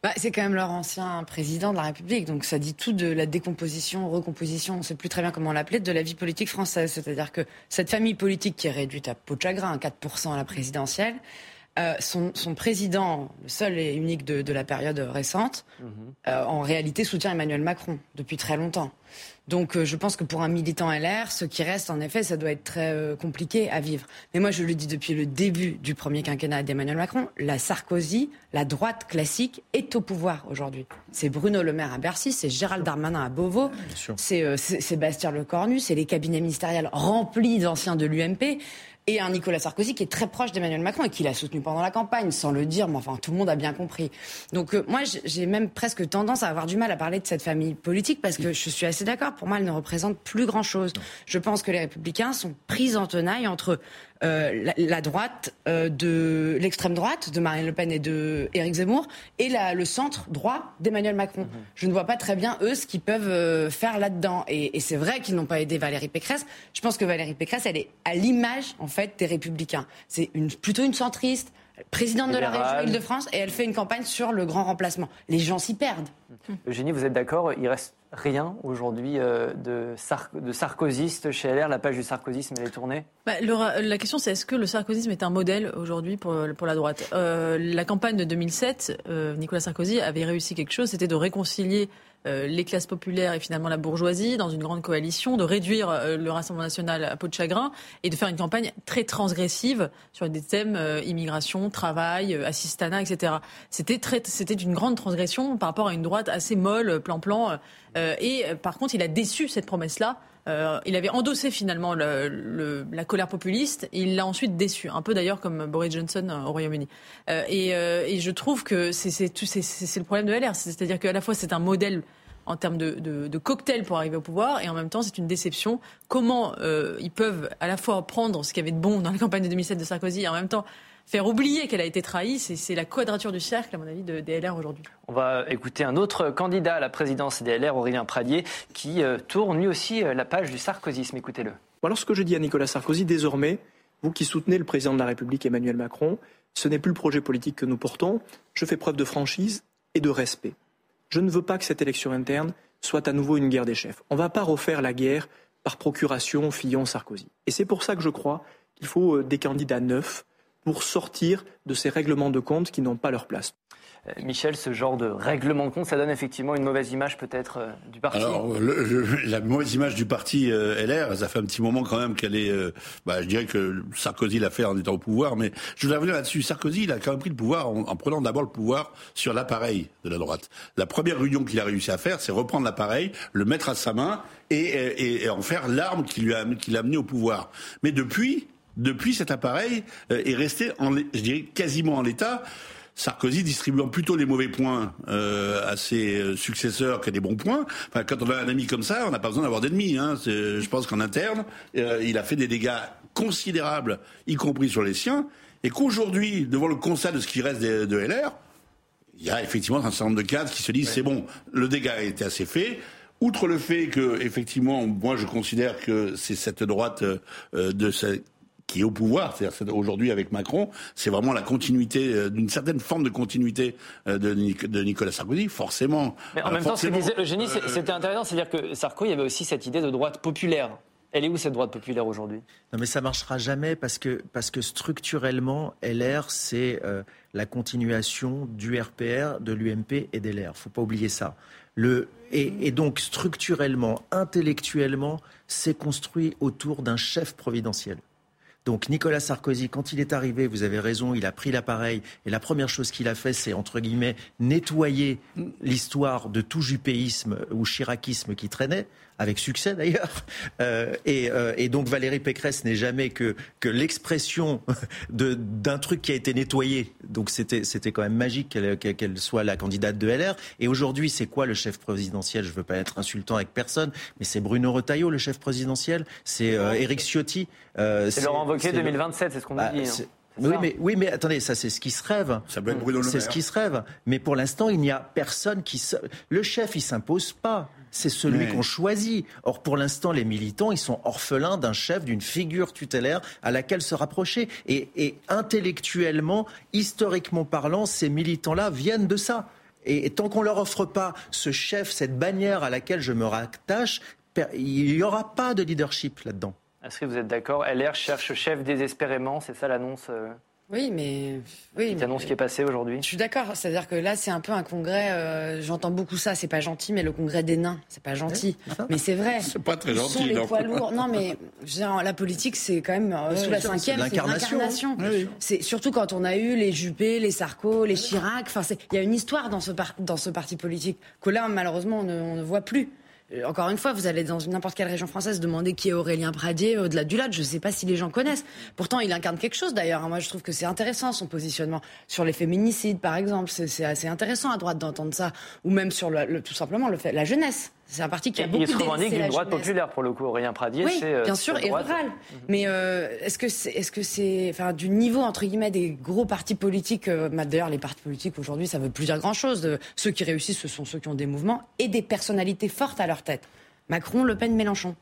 bah, c'est quand même leur ancien président de la République, donc ça dit tout de la décomposition, recomposition, on ne sait plus très bien comment l'appeler, de la vie politique française. C'est-à-dire que cette famille politique qui est réduite à peau de chagrin, 4% à la présidentielle, euh, son, son, président, le seul et unique de, de la période récente, mmh. euh, en réalité soutient Emmanuel Macron depuis très longtemps. Donc euh, je pense que pour un militant LR, ce qui reste, en effet, ça doit être très compliqué à vivre. Mais moi, je le dis depuis le début du premier quinquennat d'Emmanuel Macron, la Sarkozy, la droite classique, est au pouvoir aujourd'hui. C'est Bruno Le Maire à Bercy, c'est Gérald Darmanin à Beauvau, c'est Sébastien Lecornu, c'est les cabinets ministériels remplis d'anciens de l'UMP et un Nicolas Sarkozy qui est très proche d'Emmanuel Macron et qui l'a soutenu pendant la campagne, sans le dire, mais enfin tout le monde a bien compris. Donc euh, moi j'ai même presque tendance à avoir du mal à parler de cette famille politique parce que je suis assez d'accord. Pour moi, elle ne représente plus grand chose. Je pense que les Républicains sont pris en tenaille entre euh, la, la, droite euh, de l'extrême droite de Marine Le Pen et de Éric Zemmour et la, le centre droit d'Emmanuel Macron. Mmh. Je ne vois pas très bien eux ce qu'ils peuvent euh, faire là-dedans. Et, et c'est vrai qu'ils n'ont pas aidé Valérie Pécresse. Je pense que Valérie Pécresse, elle est à l'image en fait des Républicains. C'est une, plutôt une centriste présidente de la région Île-de-France et elle fait une campagne sur le grand remplacement. Les gens s'y perdent. Eugénie, vous êtes d'accord Il reste rien aujourd'hui euh, de, de sarkoziste chez LR La page du sarkozysme, elle est tournée? Bah, La question, c'est est-ce que le sarkozysme est un modèle aujourd'hui pour, pour la droite? Euh, La campagne de 2007, euh, Nicolas Sarkozy avait réussi quelque chose, c'était de réconcilier euh, les classes populaires et finalement la bourgeoisie dans une grande coalition, de réduire euh, le Rassemblement national à peau de chagrin et de faire une campagne très transgressive sur des thèmes euh, immigration, travail, assistanat, etc. C'était très, c'était une grande transgression par rapport à une droite assez molle, plan-plan. et par contre, il a déçu cette promesse-là. Il avait endossé finalement la colère populiste et il l'a ensuite déçu, un peu d'ailleurs comme Boris Johnson au Royaume-Uni. et, et, je trouve que c'est le problème de LR, c'est-à-dire qu'à la fois c'est un modèle en termes de, cocktail pour arriver au pouvoir, et en même temps, c'est une déception. Comment euh, ils peuvent à la fois prendre ce qu'il y avait de bon dans la campagne de 2007 de Sarkozy, et en même temps faire oublier qu'elle a été trahie, c'est la quadrature du cercle, à mon avis, de, des LR aujourd'hui. On va écouter un autre candidat à la présidence des LR, Aurélien Pradier, qui euh, tourne lui aussi euh, la page du sarkozysme. Écoutez-le. Alors ce que je dis à Nicolas Sarkozy, désormais, vous qui soutenez le président de la République, Emmanuel Macron, ce n'est plus le projet politique que nous portons. Je fais preuve de franchise et de respect. Je ne veux pas que cette élection interne soit à nouveau une guerre des chefs. On ne va pas refaire la guerre par procuration Fillon-Sarkozy. Et c'est pour ça que je crois qu'il faut euh, des candidats neufs pour sortir de ces règlements de compte qui n'ont pas leur place. Euh, Michel, ce genre de règlement de compte, ça donne effectivement une mauvaise image peut-être euh, du parti? Alors, la mauvaise image du parti euh, LR, ça fait un petit moment quand même qu'elle est... bah, je dirais que Sarkozy l'a fait en étant au pouvoir, mais je voudrais revenir là-dessus. Sarkozy, il a quand même pris le pouvoir en, prenant d'abord le pouvoir sur l'appareil de la droite. La première réunion qu'il a réussi à faire, c'est reprendre l'appareil, le mettre à sa main et, et, en faire l'arme qui lui a, qui l'a amené au pouvoir. Mais depuis, depuis cet appareil est resté, en, je dirais, quasiment en l'état. Sarkozy distribuant plutôt les mauvais points euh, à ses euh, successeurs que des bons points. Enfin, quand on a un ami comme ça, on n'a pas besoin d'avoir d'ennemis. Hein. Je pense qu'en interne, euh, il a fait des dégâts considérables, y compris sur les siens, et qu'aujourd'hui, devant le constat de ce qui reste de, LR, il y a effectivement un certain nombre de cadres qui se disent c'est bon, le dégât a été assez fait. Outre le fait que, effectivement, moi je considère que c'est cette droite de cette qui est au pouvoir, c'est-à-dire aujourd'hui avec Macron, c'est vraiment la continuité euh, d'une certaine forme de continuité euh, de, Nicolas Sarkozy, forcément. Mais en euh, même temps, ce que disait Eugénie, c'était intéressant, c'est-à-dire que Sarkozy avait aussi cette idée de droite populaire. Elle est où cette droite populaire aujourd'hui? Non, mais ça marchera jamais parce que parce que structurellement, LR c'est la continuation du RPR, de l'UMP et des LR. Faut pas oublier ça. Le et, et donc structurellement, intellectuellement, c'est construit autour d'un chef providentiel. Donc Nicolas Sarkozy, quand il est arrivé, vous avez raison, il a pris l'appareil et la première chose qu'il a fait, c'est entre guillemets nettoyer l'histoire de tout jupéisme ou chiracisme qui traînait avec succès d'ailleurs. Euh, euh, et, donc Valérie Pécresse n'est jamais que, que l'expression d'un truc qui a été nettoyé. Donc c'était quand même magique qu'elle soit la candidate de LR. Et aujourd'hui, c'est quoi le chef présidentiel? Je ne veux pas être insultant avec personne, mais c'est Bruno Retailleau, le chef présidentiel. C'est euh, Éric Ciotti. c'est Laurent Wauquiez 2027, c'est ce qu'on a bah, dit. Hein. Oui mais, oui, mais attendez, ça c'est ce qui se rêve. Ça peut être Bruno C'est ce qui se rêve. Mais pour l'instant, il n'y a personne qui. Le chef, il s'impose pas c'est celui qu'on choisit. Or, pour l'instant, les militants, ils sont orphelins d'un chef, d'une figure tutélaire à laquelle se rapprocher. Et, intellectuellement, historiquement parlant, ces militants-là viennent de ça. Et, tant qu'on leur offre pas ce chef, cette bannière à laquelle je me rattache, il n'y aura pas de leadership là-dedans. Est-ce que vous êtes d'accord? LR cherche chef désespérément, c'est ça l'annonce euh, oui, mais oui. Cette annonce qui est passée aujourd'hui. Je suis d'accord. C'est-à-dire que là, c'est un peu un congrès. Euh, j'entends beaucoup ça. C'est pas gentil, mais le congrès des nains, c'est pas gentil. mais c'est vrai. C'est pas très gentil. Sont les poids lourds. Non, mais la politique, c'est quand même euh, sous la cinquième, c'est l'incarnation. C'est surtout quand on a eu les Juppé, les Sarko, les Chirac. Enfin, il y a une histoire dans ce dans ce parti politique que là, malheureusement, on ne voit plus. Euh, encore une fois, vous allez dans n'importe quelle région française demander qui est Aurélien Pradier au-delà du Lot. Je ne sais pas si les gens connaissent. Pourtant, il incarne quelque chose d'ailleurs. Moi, je trouve que c'est intéressant son positionnement sur les féminicides, par exemple. C'est assez intéressant à droite d'entendre ça, ou même sur le, tout simplement le fait, la jeunesse. C'est un parti qui a beaucoup Il se revendique d'une droite populaire pour le coup. Aurélien Pradier, oui, euh, bien sûr, et rural. Mhm. Mais euh, est-ce que c'est, est-ce que c'est, enfin, du niveau entre guillemets des gros partis politiques. D'ailleurs, les partis politiques aujourd'hui, ça veut plus dire grand-chose. Ceux qui réussissent, ce sont ceux qui ont des mouvements et des personnalités fortes à leur tête. Macron, Le Pen, Mélenchon.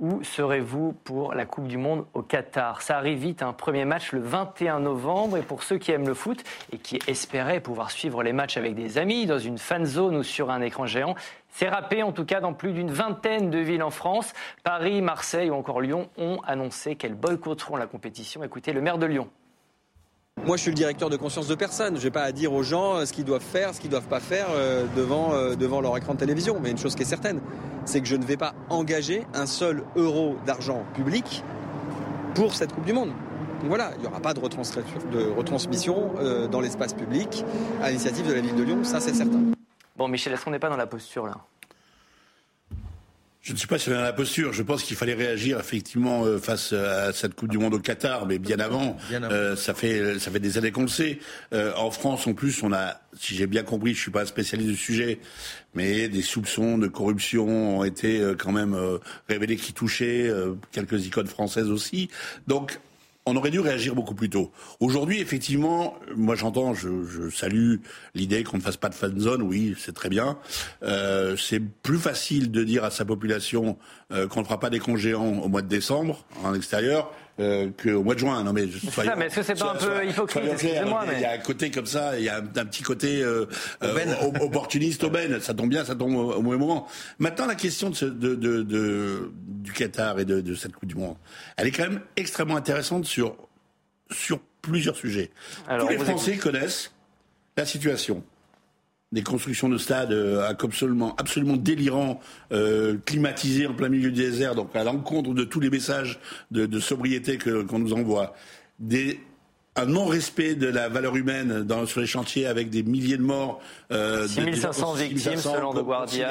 Où serez-vous pour la Coupe du Monde au Qatar? Ça arrive vite, un premier match le 21 novembre. Et pour ceux qui aiment le foot et qui espéraient pouvoir suivre les matchs avec des amis dans une fan zone ou sur un écran géant, c'est râpé en tout cas dans plus d'une vingtaine de villes en France. Paris, Marseille ou encore Lyon ont annoncé qu'elles boycotteront la compétition. Écoutez le maire de Lyon. Moi, je suis le directeur de conscience de personne. Je n'ai pas à dire aux gens euh, ce qu'ils doivent faire, ce qu'ils ne doivent pas faire euh, devant, euh, devant leur écran de télévision. Mais une chose qui est certaine, c'est que je ne vais pas engager un seul euro d'argent public pour cette Coupe du Monde. Voilà, il n'y aura pas de retransmission dans l'espace public à l'initiative de la ville de Lyon, ça c'est certain. Bon, Michel, est-ce qu'on n'est pas dans la posture là? Je ne suis pas sur la posture. Je pense qu'il fallait réagir effectivement euh, face à cette Coupe du Monde au Qatar, mais bien avant. Euh, ça fait ça fait des années qu'on le sait. Euh, en France, en plus, on a, si j'ai bien compris, je suis pas spécialiste du sujet, mais des soupçons de corruption ont été quand même révélés qui touchaient quelques icônes françaises aussi. Donc on aurait dû réagir beaucoup plus tôt. Aujourd'hui, effectivement, moi j'entends, je, salue l'idée qu'on ne fasse pas de fan zone. Oui, c'est très bien. Euh, c'est plus facile de dire à sa population euh, qu'on ne fera pas des congéants au mois de décembre en extérieur euh, qu'au mois de juin. Non mais c'est ça, mais est-ce que c'est pas un peu hypocrite Excusez-moi, mais il y a un côté comme ça, il y a un, petit côté euh, euh opportuniste aubaine. Ça tombe bien, ça tombe au, mauvais moment. Maintenant, la question de, de, de, de du Qatar et de, de cette Coupe du Monde, elle est quand même extrêmement intéressante sur sur plusieurs sujets. Alors, Tous les Français connaissent la situation des constructions de stades euh, absolument, absolument délirants, euh, climatisés en plein milieu du désert, donc à l'encontre de tous les messages de, de sobriété qu'on nous envoie. Des, un non-respect de la valeur humaine dans, sur les chantiers avec des milliers de morts. Euh, 6500 victimes selon The Guardian.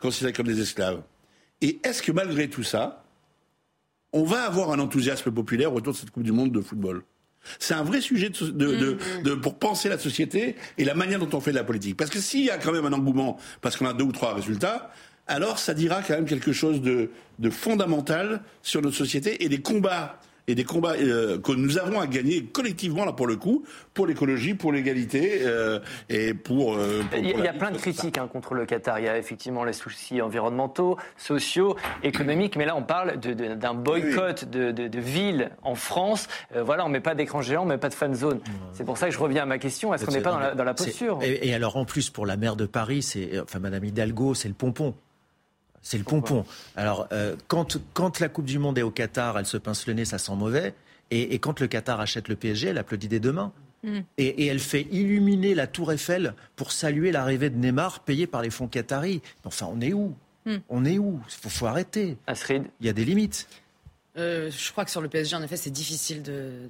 Considérés, comme des esclaves. Et est-ce que malgré tout ça, on va avoir un enthousiasme populaire autour de cette Coupe du Monde de football? C'est un vrai sujet de, mm-hmm. pour penser la société et la manière dont on fait de la politique. Parce que s'il y a quand même un engouement, parce qu'on a deux ou trois résultats, alors ça dira quand même quelque chose de, de fondamental sur notre société et des combats et des combats euh, que nous avons à gagner collectivement là pour le coup, pour l'écologie, pour l'égalité euh, et pour, euh, Il y, a plein de critiques hein, contre le Qatar. Il y a effectivement les soucis environnementaux, sociaux, économiques, mais là on parle d'un boycott de, de, villes en France. voilà, on met pas d'écran géant, on met pas de fan zone. C'est pour ça que je reviens à ma question. Est-ce qu'on n'est pas dans la, dans la posture? et, et, alors en plus pour la maire de Paris, c'est enfin Madame Hidalgo, c'est le pompon. C'est le pompon. Alors, euh, quand, quand la Coupe du Monde est au Qatar, elle se pince le nez, ça sent mauvais. Et, quand le Qatar achète le PSG, elle applaudit des deux mains. Mm. Et, elle fait illuminer la Tour Eiffel pour saluer l'arrivée de Neymar payé par les fonds qataris. Enfin, on est où mm. On est où Il faut, arrêter. Astrid Il y a des limites. Euh, je crois que sur le PSG, en effet, c'est difficile de,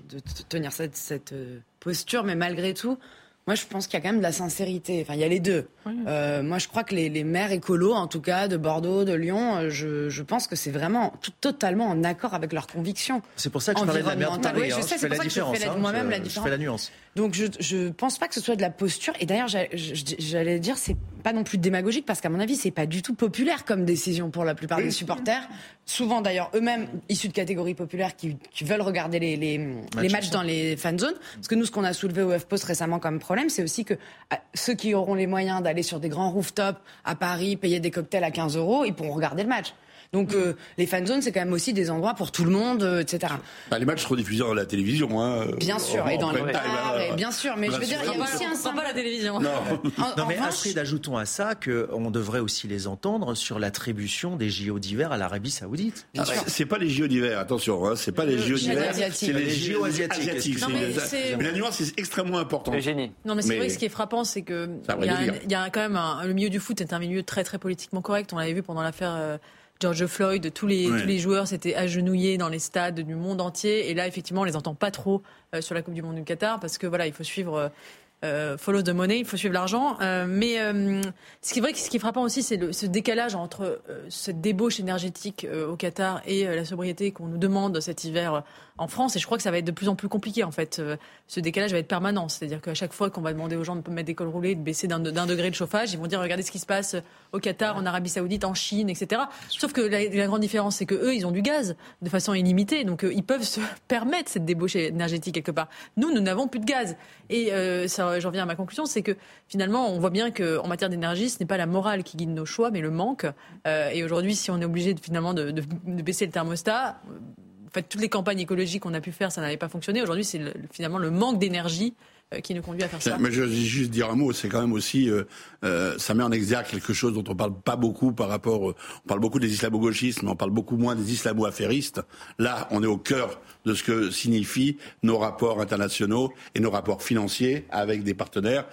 tenir cette, cette, euh, posture, mais malgré tout, moi, je pense qu'il y a quand même de la sincérité. Enfin, il y a les deux. Euh, moi, je crois que les, les, maires écolos, en tout cas, de Bordeaux, de Lyon, euh, je, je pense que c'est vraiment totalement en accord avec leurs convictions. C'est pour ça que je parlais de la maire de Oui, je hein. sais, c'est pour ça que je fais moi-même la différence. Je fais la nuance. Donc, je ne pense pas que ce soit de la posture. Et d'ailleurs, j'allais dire, c'est pas non plus démagogique parce qu'à mon avis, c'est pas du tout populaire comme décision pour la plupart des supporters. Souvent, d'ailleurs, eux-mêmes issus de catégories populaires qui, qui veulent regarder les, les, les matchs dans les fan zones. Parce que nous, ce qu'on a soulevé au F-Post récemment comme problème, c'est aussi que ah, ceux qui auront les moyens d'aller sur des grands rooftops à Paris, payer des cocktails à 15 euros, ils pourront regarder le match. Donc euh, les fan zones, c'est quand même aussi des endroits pour tout le monde, euh, etc. Bah, les matchs seront diffusés à la télévision. Hein, bien sûr, et dans les bars, bien sûr. Mais je veux dire, il y a aussi un sympa la télévision. Non, non mais Astrid, ajoutons à ça qu'on devrait aussi les entendre sur l'attribution des JO d'hiver à l'Arabie Saoudite. Ah, c'est pas les JO d'hiver, attention, hein, c'est pas les JO d'hiver, c'est les JO asiatiques. mais, la nuance est extrêmement importante. génie. Non, mais c'est vrai que ce qui est frappant, c'est que il y, a quand même le milieu du foot est un milieu très très politiquement correct. On l'avait vu pendant l'affaire. George Floyd, tous les, tous les joueurs s'étaient agenouillés dans les stades du monde entier. Et là, effectivement, on les entend pas trop euh, sur la Coupe du Monde du Qatar parce que voilà, il faut suivre. Euh, euh follow the money, il faut suivre l'argent. Euh, mais ce qui est vrai, ce qui est frappant aussi, c'est ce décalage entre cette débauche énergétique au Qatar et la sobriété qu'on nous demande cet hiver en France, et je crois que ça va être de plus en plus compliqué en fait. Euh, ce décalage va être permanent, c'est-à-dire qu'à chaque fois qu'on va demander aux gens de mettre des cols roulés, de baisser d'un degré de chauffage, ils vont dire regardez ce qui se passe au Qatar, en Arabie Saoudite, en Chine, etc. Sauf que la, grande différence, c'est que eux, ils ont du gaz de façon illimitée, donc euh, ils peuvent se permettre cette débauche énergétique quelque part. Nous, nous n'avons plus de gaz, et euh, j'en viens à ma conclusion, c'est que finalement, on voit bien qu'en matière d'énergie, ce n'est pas la morale qui guide nos choix, mais le manque. et aujourd'hui, si on est obligé finalement de baisser le thermostat en fait, toutes les campagnes écologiques qu'on a pu faire, ça n'avait pas fonctionné. Aujourd'hui, c'est finalement le manque d'énergie euh, qui nous conduit à faire ça. Mais je veux juste dire un mot, c'est quand même aussi, euh, euh, ça met en exergue quelque chose dont on parle pas beaucoup par rapport, on parle beaucoup des islamo-gauchistes, mais on parle beaucoup moins des islamo-affairistes. Là, on est au cœur de ce que signifient nos rapports internationaux et nos rapports financiers avec des partenaires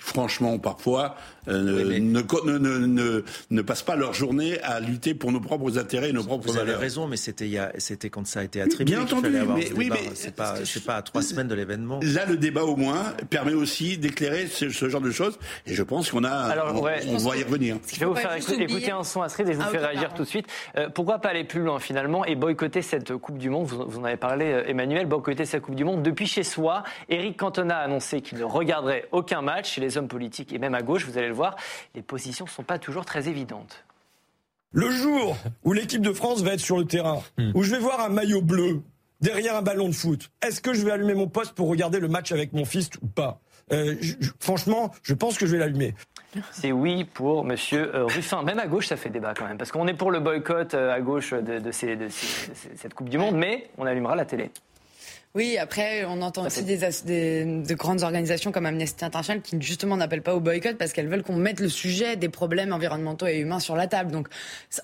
franchement, parfois, euh, ne, ne, ne, passent pas leur journée à lutter pour nos propres intérêts et nos propres valeurs. Vous avez raison, mais c'était c'était quand ça a été attribué. Bien entendu, mais, oui, mais c'est pas c'est pas à trois semaines de l'événement. Là, le débat au moins permet aussi d'éclairer ce, genre de choses, et je pense qu'on a, Alors, on, va y revenir. Je vais vous faire écouter, un son Astrid et je vous ah, fais réagir tout de suite. Euh, pourquoi pas aller plus loin finalement et boycotter cette Coupe du Monde? Vous, en avez parlé, euh, Emmanuel, boycotter cette Coupe du Monde depuis chez soi. Eric Cantona a annoncé qu'il ne regarderait aucun match chez les hommes politiques et même à gauche, vous allez le voir, les positions ne sont pas toujours très évidentes. Le jour où l'équipe de France va être sur le terrain, hmm. où je vais voir un maillot bleu derrière un ballon de foot, est-ce que je vais allumer mon poste pour regarder le match avec mon fils ou pas? Euh, Franchement, je pense que je vais l'allumer. C'est oui pour Monsieur euh, Ruffin. Même à gauche, ça fait débat quand même, parce qu'on est pour le boycott euh, à gauche de cette Coupe du Monde, mais on allumera la télé. Oui, après, on entend aussi des, de grandes organisations comme Amnesty International qui justement n'appellent pas au boycott parce qu'elles veulent qu'on mette le sujet des problèmes environnementaux et humains sur la table. Donc,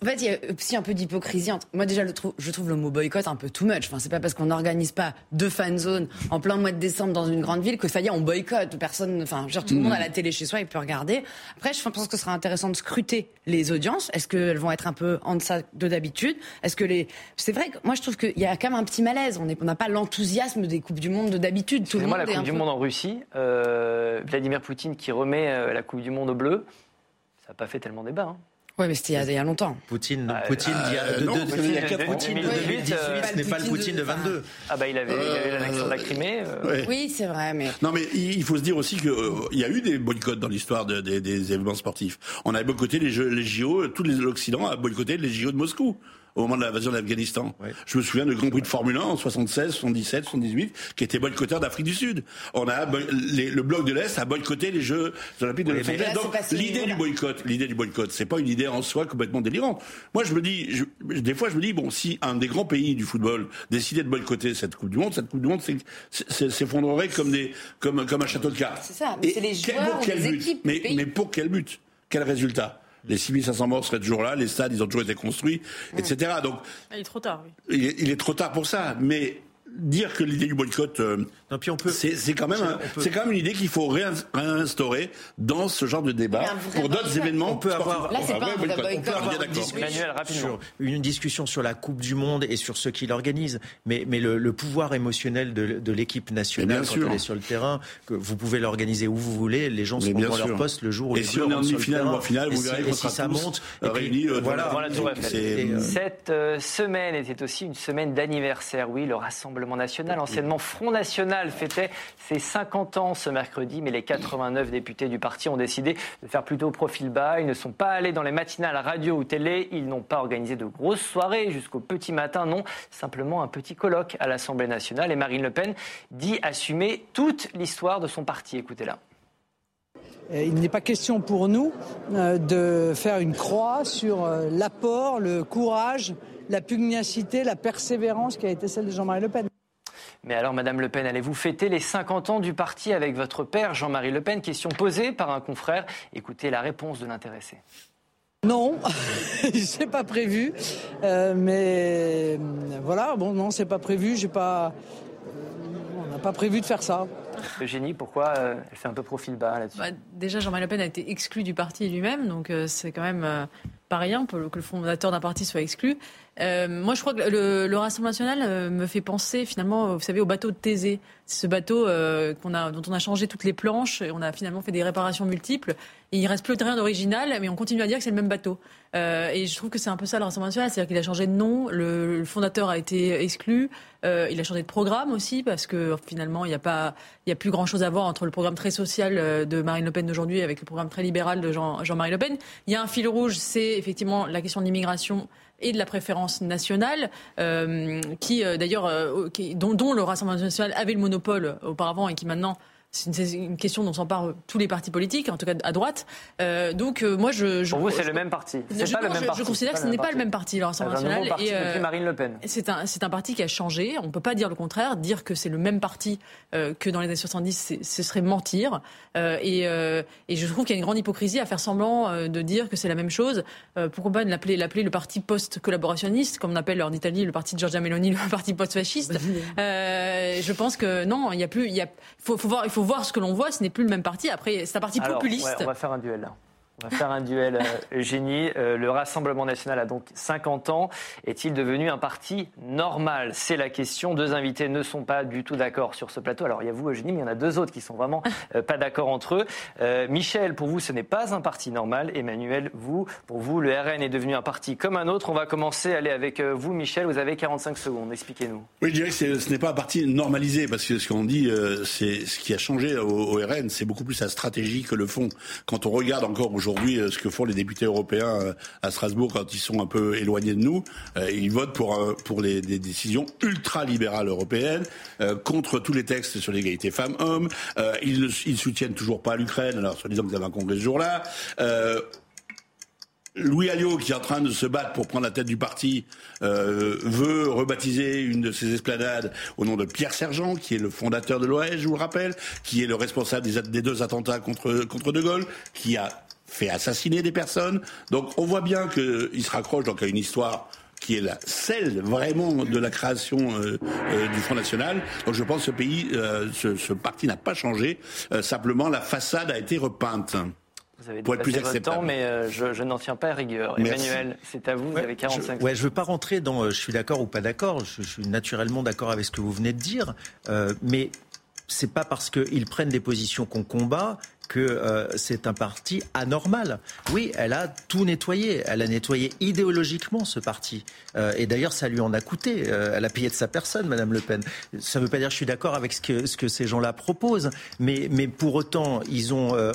en fait, il y a aussi un peu d'hypocrisie. Moi, déjà, je trouve le mot boycott un peu too much. Enfin, c'est pas parce qu'on n'organise pas deux fan zones en plein mois de décembre dans une grande ville que ça y est, on boycotte. Personne, enfin, genre, tout le monde a la télé chez soi et peut regarder. Après, je pense que ce sera intéressant de scruter les audiences. Est-ce qu'elles vont être un peu en deçà de d'habitude? Est-ce que les, c'est vrai que moi, je trouve qu'il y a quand même un petit malaise. On n'a pas l'enthousiasme des Coupes du Monde d'habitude. Tout le monde la Coupe du Monde en Russie, euh, Vladimir Poutine qui remet euh, la Coupe du Monde au bleu, ça n'a pas fait tellement débat. Hein. Oui, mais c'était il, y a longtemps. Poutine, bah, Poutine, il y a, euh, de, Poutine, de 2018, ce n'est pas le Poutine de 22. Ah bah il avait, eu l'annexion de la Crimée. Oui, c'est vrai, mais... Non, mais il faut se dire aussi qu'il il y a eu des boycotts dans l'histoire des événements sportifs. On a boycotté les, jeux, les JO, tout l'Occident a boycotté les JO de Moscou au moment de l'invasion de l'Afghanistan. Je me souviens de Grand Prix de Formule 1 en 76, 77, 78, qui était boycotteur d'Afrique du Sud. On a le bloc de l'Est a boycotté les Jeux olympiques de Los Angeles. Donc l'idée du boycott, l'idée du boycott, c'est pas une idée en soi complètement délirante. Moi, je me dis, des fois, je me dis, bon, si un des grands pays du football décidait de boycotter cette Coupe du Monde, cette Coupe du Monde s'effondrerait comme des, comme, comme un château de cartes. C'est ça. Mais c'est les joueurs, les équipes. Mais, mais pour quel but? Quel résultat? Les 6500 morts seraient toujours là, les stades, ils ont toujours été construits, etc. Donc, il est trop tard. Oui. il est trop tard pour ça. Mais dire que l'idée du boycott, euh, c'est quand même c'est quand même une idée qu'il faut réinstaurer dans ce genre de débat pour d'autres événements. On peut avoir, Là, pas un discussion, une discussion sur la Coupe du Monde et sur ceux qui l'organisent, mais mais le, pouvoir émotionnel de, l'équipe nationale quand elle est sur le terrain, que vous pouvez l'organiser où vous voulez, les gens seront dans leur poste le jour où et si on est en demi-finale ou en finale, vous verrez si ça monte. Réunis euh, voilà. Cette euh, semaine était aussi une semaine d'anniversaire, oui, le rassemblement national, anciennement Front National, fêtait ses 50 ans ce mercredi, mais les 89 députés du parti ont décidé de faire plutôt profil bas. Ils ne sont pas allés dans les matinales radio ou télé, ils n'ont pas organisé de grosses soirées jusqu'au petit matin, non, simplement un petit colloque à l'Assemblée nationale. Et Marine Le Pen dit assumer toute l'histoire de son parti. Écoutez-la. Il n'est pas question pour nous euh, de faire une croix sur euh, l'apport, le courage, la pugnacité, la persévérance qui a été celle de Jean-Marie Le Pen. Mais alors, Madame Le Pen, allez-vous fêter les 50 ans du parti avec votre père, Jean-Marie Le Pen? Question posée par un confrère. Écoutez la réponse de l'intéressé. Non, c'est pas prévu. Euh, mais voilà, bon, non, c'est pas prévu. J'ai pas, on n'a pas prévu de faire ça. Eugénie, pourquoi euh, elle fait un peu profil bas là-dessus? Bah, Déjà, Jean-Marie Le Pen a été exclu du parti lui-même, donc euh, c'est quand même pas rien que le fondateur d'un parti soit exclu. Euh, moi, je crois que le, le Rassemblement national euh, me fait penser finalement, vous savez, au bateau de Thésée. C'est ce bateau euh, dont on a changé toutes les planches et on a finalement fait des réparations multiples. Et il reste plus rien d'original, mais on continue à dire que c'est le même bateau. Et je trouve que c'est un peu ça le Rassemblement national, c'est-à-dire qu'il a changé de nom, le, fondateur a été exclu, il a changé de programme aussi parce que finalement il n'y a pas, il a plus grand-chose à voir entre le programme très social de Marine Le Pen d'aujourd'hui avec le programme très libéral de Jean, Jean-Marie Le Pen. Il y a un fil rouge, c'est effectivement la question de l'immigration et de la préférence nationale, euh, qui euh, d'ailleurs, euh, dont, dont le Rassemblement national avait le monopole auparavant et qui maintenant c'est une, question dont s'emparent tous les partis politiques, en tout cas à droite. Euh, donc euh, moi, je, je Pour vous, c'est le même parti. je, C'est pas le non, même je- parti. je considère que ce n'est pas le même parti, le Rassemblement C'est un nouveau national. parti et, euh, Marine Le Pen. c'est un, c'est un parti qui a changé. On ne peut pas dire le contraire. Dire que c'est le même parti euh, que dans les années 70, c'est- ce serait mentir. Euh, et, euh, et je trouve qu'il y a une grande hypocrisie à faire semblant euh, de dire que c'est la même chose. Euh, pourquoi pas l'appeler, l'appeler le parti post-collaborationniste, comme on appelle en Italie le parti de Giorgia Meloni, le parti post-fasciste Euh, Je pense que non, il y a plus. Il y a, faut, faut voir, il faut voir ce que l'on voit. Ce n'est plus le même parti. Après, c'est un parti Alors, populiste. ouais, on va faire un duel là. On va faire un duel, Eugénie. Euh, le Rassemblement national a donc 50 ans. Est-il devenu un parti normal? C'est la question. Deux invités ne sont pas du tout d'accord sur ce plateau. Alors, il y a vous, Eugénie, mais il y en a deux autres qui sont vraiment euh, pas d'accord entre eux. Euh, Michel, pour vous, ce n'est pas un parti normal. Emmanuel, vous, pour vous, le RN est devenu un parti comme un autre. On va commencer. Allez, avec euh, vous, Michel. Vous avez 45 secondes. Expliquez-nous. Oui, je dirais que ce n'est pas un parti normalisé, parce que ce qu'on dit, c'est ce qui a changé au, au RN, c'est beaucoup plus la stratégie que le fond. Quand on regarde encore aujourd'hui euh, ce que font les députés européens euh, à Strasbourg quand ils sont un peu éloignés de nous, euh, ils votent pour, pour les, des décisions ultra-libérales européennes, contre tous les textes sur l'égalité femmes-hommes. Ils ils soutiennent toujours pas l'Ukraine, alors soi-disant qu'ils avaient un congrès ce jour-là. Louis Alliot, qui est en train de se battre pour prendre la tête du parti, veut rebaptiser une de ses esplanades au nom de Pierre Sergent, qui est le fondateur de l'OAS, je vous le rappelle, qui est le responsable des, des deux attentats contre, contre De Gaulle, qui a fait assassiner des personnes. Donc on voit bien qu'il se raccroche donc à une histoire qui est la, celle vraiment de la création euh, euh, du Front National. Donc je pense que ce pays, euh, ce, ce parti n'a pas changé. Euh, simplement, la façade a été repeinte. Vous avez Pour être plus dépassé votre temps, mais euh, je, je n'en tiens pas à rigueur. Merci. Emmanuel, c'est à vous. Vous avez 45 je, ouais, je veux pas rentrer dans euh, je suis d'accord ou pas d'accord. Je, je suis naturellement d'accord avec ce que vous venez de dire, euh, mais c'est pas parce qu'ils prennent des positions qu'on combat que euh, c'est un parti anormal. Oui, elle a tout nettoyé. Elle a nettoyé idéologiquement ce parti. Euh, et d'ailleurs, ça lui en a coûté. Euh, elle a payé de sa personne, Madame Le Pen. Ça ne veut pas dire que je suis d'accord avec ce que, ce que ces gens-là proposent. Mais, pour autant,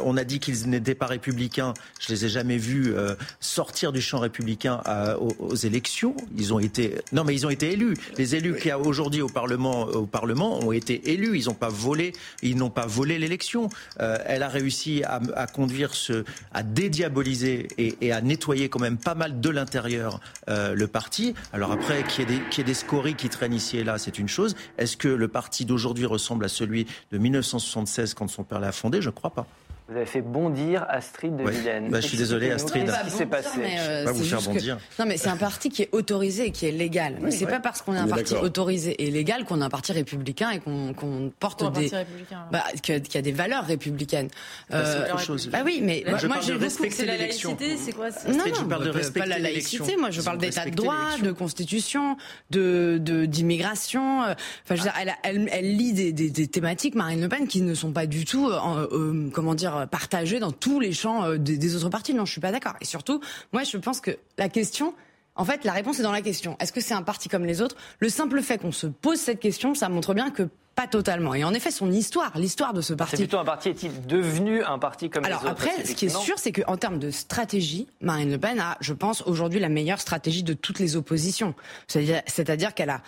on a dit qu'ils n'étaient pas républicains. Je les ai jamais vus sortir du champ républicain aux, élections. Ils ont été, non, mais ils ont été élus. Les élus qu'il y a aujourd'hui au Parlement, au Parlement ont été élus. Ils n'ont pas volé, ils n'ont l'élection. Elle a réussi à, conduire ce, à dédiaboliser et, à nettoyer quand même pas mal de l'intérieur euh, le parti. Alors après, qu'il y, des- qu'il y ait des scories qui traînent ici et là, c'est une chose. Est-ce que le parti d'aujourd'hui ressemble à celui de 1976 quand son père l'a fondé? Je ne crois pas. Vous avez fait bondir Astrid de Ouais. Bah, je suis désolé, Astrid. Qu'est-ce qui s'est passé euh, pas vous c'est faire juste que- bondir. Non, mais c'est un parti qui est autorisé et qui est légal. Mais c'est ouais. pas parce qu'on est un parti autorisé et légal qu'on est un parti républicain et qu'on qu'on porte Pourquoi un des. parti républicain, Bah, qu'il y a- qu'il y a des valeurs républicaines. Ça, c'est autre chose. Bah oui, mais Moi, je moi, parle j'ai de beaucoup- respecter C'est la laïcité, c'est quoi c'est- Non, Astrid, je non, parle de pas la laïcité. Moi, je parle d'état de respecté droit, de constitution, de de- d'immigration. euh, Enfin, je veux dire, elle, lit des, thématiques, Marine Le Pen, qui ne sont pas du tout, euh, euh, comment dire, partagées dans tous les champs euh, des, des autres partis. Non, je suis pas d'accord. Et surtout, moi, je pense que la question. En fait, la réponse est dans la question. Est-ce que c'est un parti comme les autres? Le simple fait qu'on se pose cette question, ça montre bien que pas totalement. Et en effet, son histoire, l'histoire de ce C'est parti, plutôt un parti. Est-il devenu un parti comme alors les autres après, ce qui est sûr, c'est qu'en termes de stratégie, Marine Le Pen a, je pense, aujourd'hui la meilleure stratégie de toutes les oppositions. C'est-à-dire qu'elle a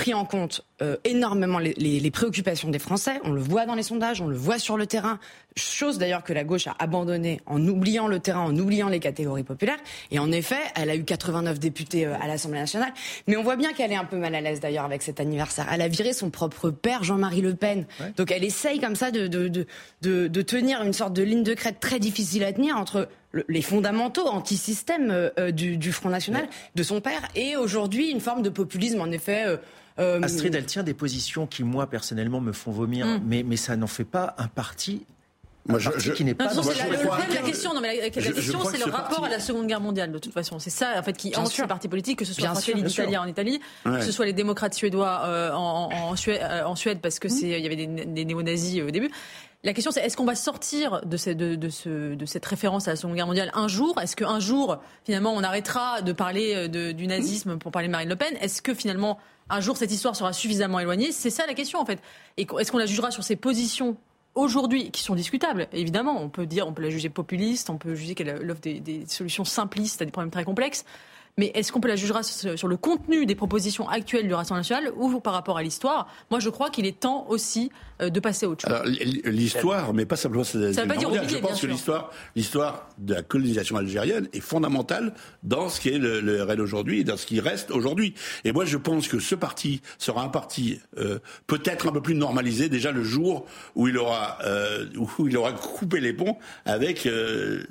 pris en compte euh, énormément les, les- les préoccupations des Français. On le voit dans les sondages, on le voit sur le terrain. Chose d'ailleurs que la gauche a abandonnée en oubliant le terrain, en oubliant les catégories populaires. Et en effet, elle a eu 89 députés euh, à l'Assemblée nationale. Mais on voit bien qu'elle est un peu mal à l'aise d'ailleurs avec cet anniversaire. Elle a viré son propre père, Jean-Marie Le Pen. Donc elle essaye comme ça de, de, de, de, tenir une sorte de ligne de crête très difficile à tenir entre le- les fondamentaux anti-système euh, du, du Front National, de son père, et aujourd'hui une forme de populisme en effet. euh, euh, Astrid, elle tient des positions qui, moi, personnellement, me font vomir, Mm. mais, mais ça n'en fait pas un parti Moi, je, parti je- qui n'est pas Non, dans la, je le crois- problème de la question, non, mais la, la Je- je question, c'est le ce rapport parti- à la Seconde Guerre mondiale, de toute façon. C'est ça, en fait, qui Bien hante ces partis politiques, que ce soit Bien français, les. Italiens en Italie, Ouais. que ce soit les démocrates suédois euh, en, en, en Suède, euh, en Suède, parce que Mmh. c'est, il y avait des, des néo-nazis euh, au début. La question, c'est est-ce qu'on va sortir de, ce- de, de ce- de cette référence à la Seconde Guerre mondiale un jour? Est-ce qu'un jour, finalement, on arrêtera de parler de- du nazisme pour parler de Marine Le Pen? Est-ce que finalement, un jour, cette histoire sera suffisamment éloignée C'est ça la question, en fait. Et est-ce qu'on la jugera sur ses positions aujourd'hui, qui sont discutables, évidemment. On peut dire, on peut la juger populiste, on peut juger qu'elle offre des, des solutions simplistes à des problèmes très complexes. Mais est-ce qu'on peut la jugera sur, le contenu des propositions actuelles du Rassemblement national ou par rapport à l'histoire? Moi, je crois qu'il est temps aussi euh, de passer à autre chose. L'histoire, mais pas simplement c'est Ça veut pas dire oublier, Je pense que l'histoire, l'histoire de la colonisation algérienne est fondamentale dans ce qui est le, le RN aujourd'hui et dans ce qui reste aujourd'hui. Et moi, je pense que ce parti sera un parti euh, peut-être un peu plus normalisé déjà le jour où il aura euh, où il aura coupé les ponts avec euh,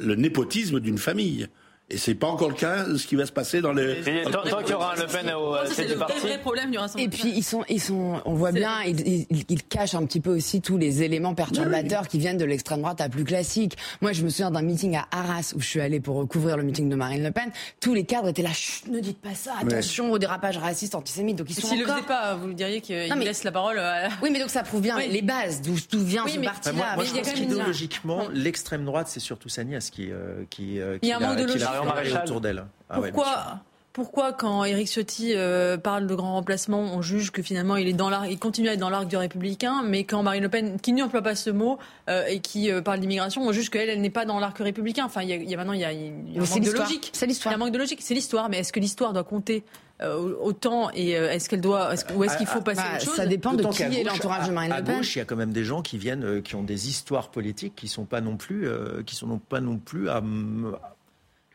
le népotisme d'une famille. Et c'est pas encore le cas de ce qui va se passer dans les. Et tant tant qu'il y aura un Le Pen au euh, c'est le vrai, parti. vrai problème du Rassemblement Et puis ils sont, ils sont, on voit bien, ils, ils- ils cachent un petit peu aussi tous les éléments perturbateurs qui viennent de l'extrême droite la plus classique. Moi, je me souviens d'un meeting à Arras où je suis allée pour couvrir le meeting de Marine Le Pen. Tous les cadres étaient là, Chut, ne dites pas ça, attention au dérapage raciste, antisémite. Donc ils sont S'il le encore. faisait pas, vous diriez qu'il Non, mais- laisse la parole à... Oui, mais donc ça prouve bien Oui. les bases, d'où d'où vient Oui, ce mais- parti-là. Moi, moi, mais je pense qu'idéologiquement, l'extrême droite, c'est surtout Sanias qui, euh, qui, euh, Il y a un qui Marion Maréchal. autour d'elle. Ah ouais, bien sûr. Pourquoi pourquoi quand Éric Ciotti euh, parle de grand remplacement, on juge que finalement il est dans l'arc, il continue à être dans l'arc du républicain, mais quand Marine Le Pen, qui n'emploie pas ce mot euh, et qui euh, parle d'immigration, on juge qu'elle, elle n'est pas dans l'arc républicain. Enfin, il y a, il y a maintenant il y a, y un c'est manque de l'histoire. logique. C'est Il y l'histoire. a un manque de logique. C'est l'histoire, mais est-ce que l'histoire doit compter euh, autant et euh, est-ce qu'elle doit, est-ce, ou est-ce qu'il faut passer Bah, à autre chose ça dépend de qui est l'entourage de Marine Le Pen. À gauche, il y a quand même des gens qui viennent, euh, qui ont des histoires politiques qui sont pas non plus, euh, qui sont non pas non plus à.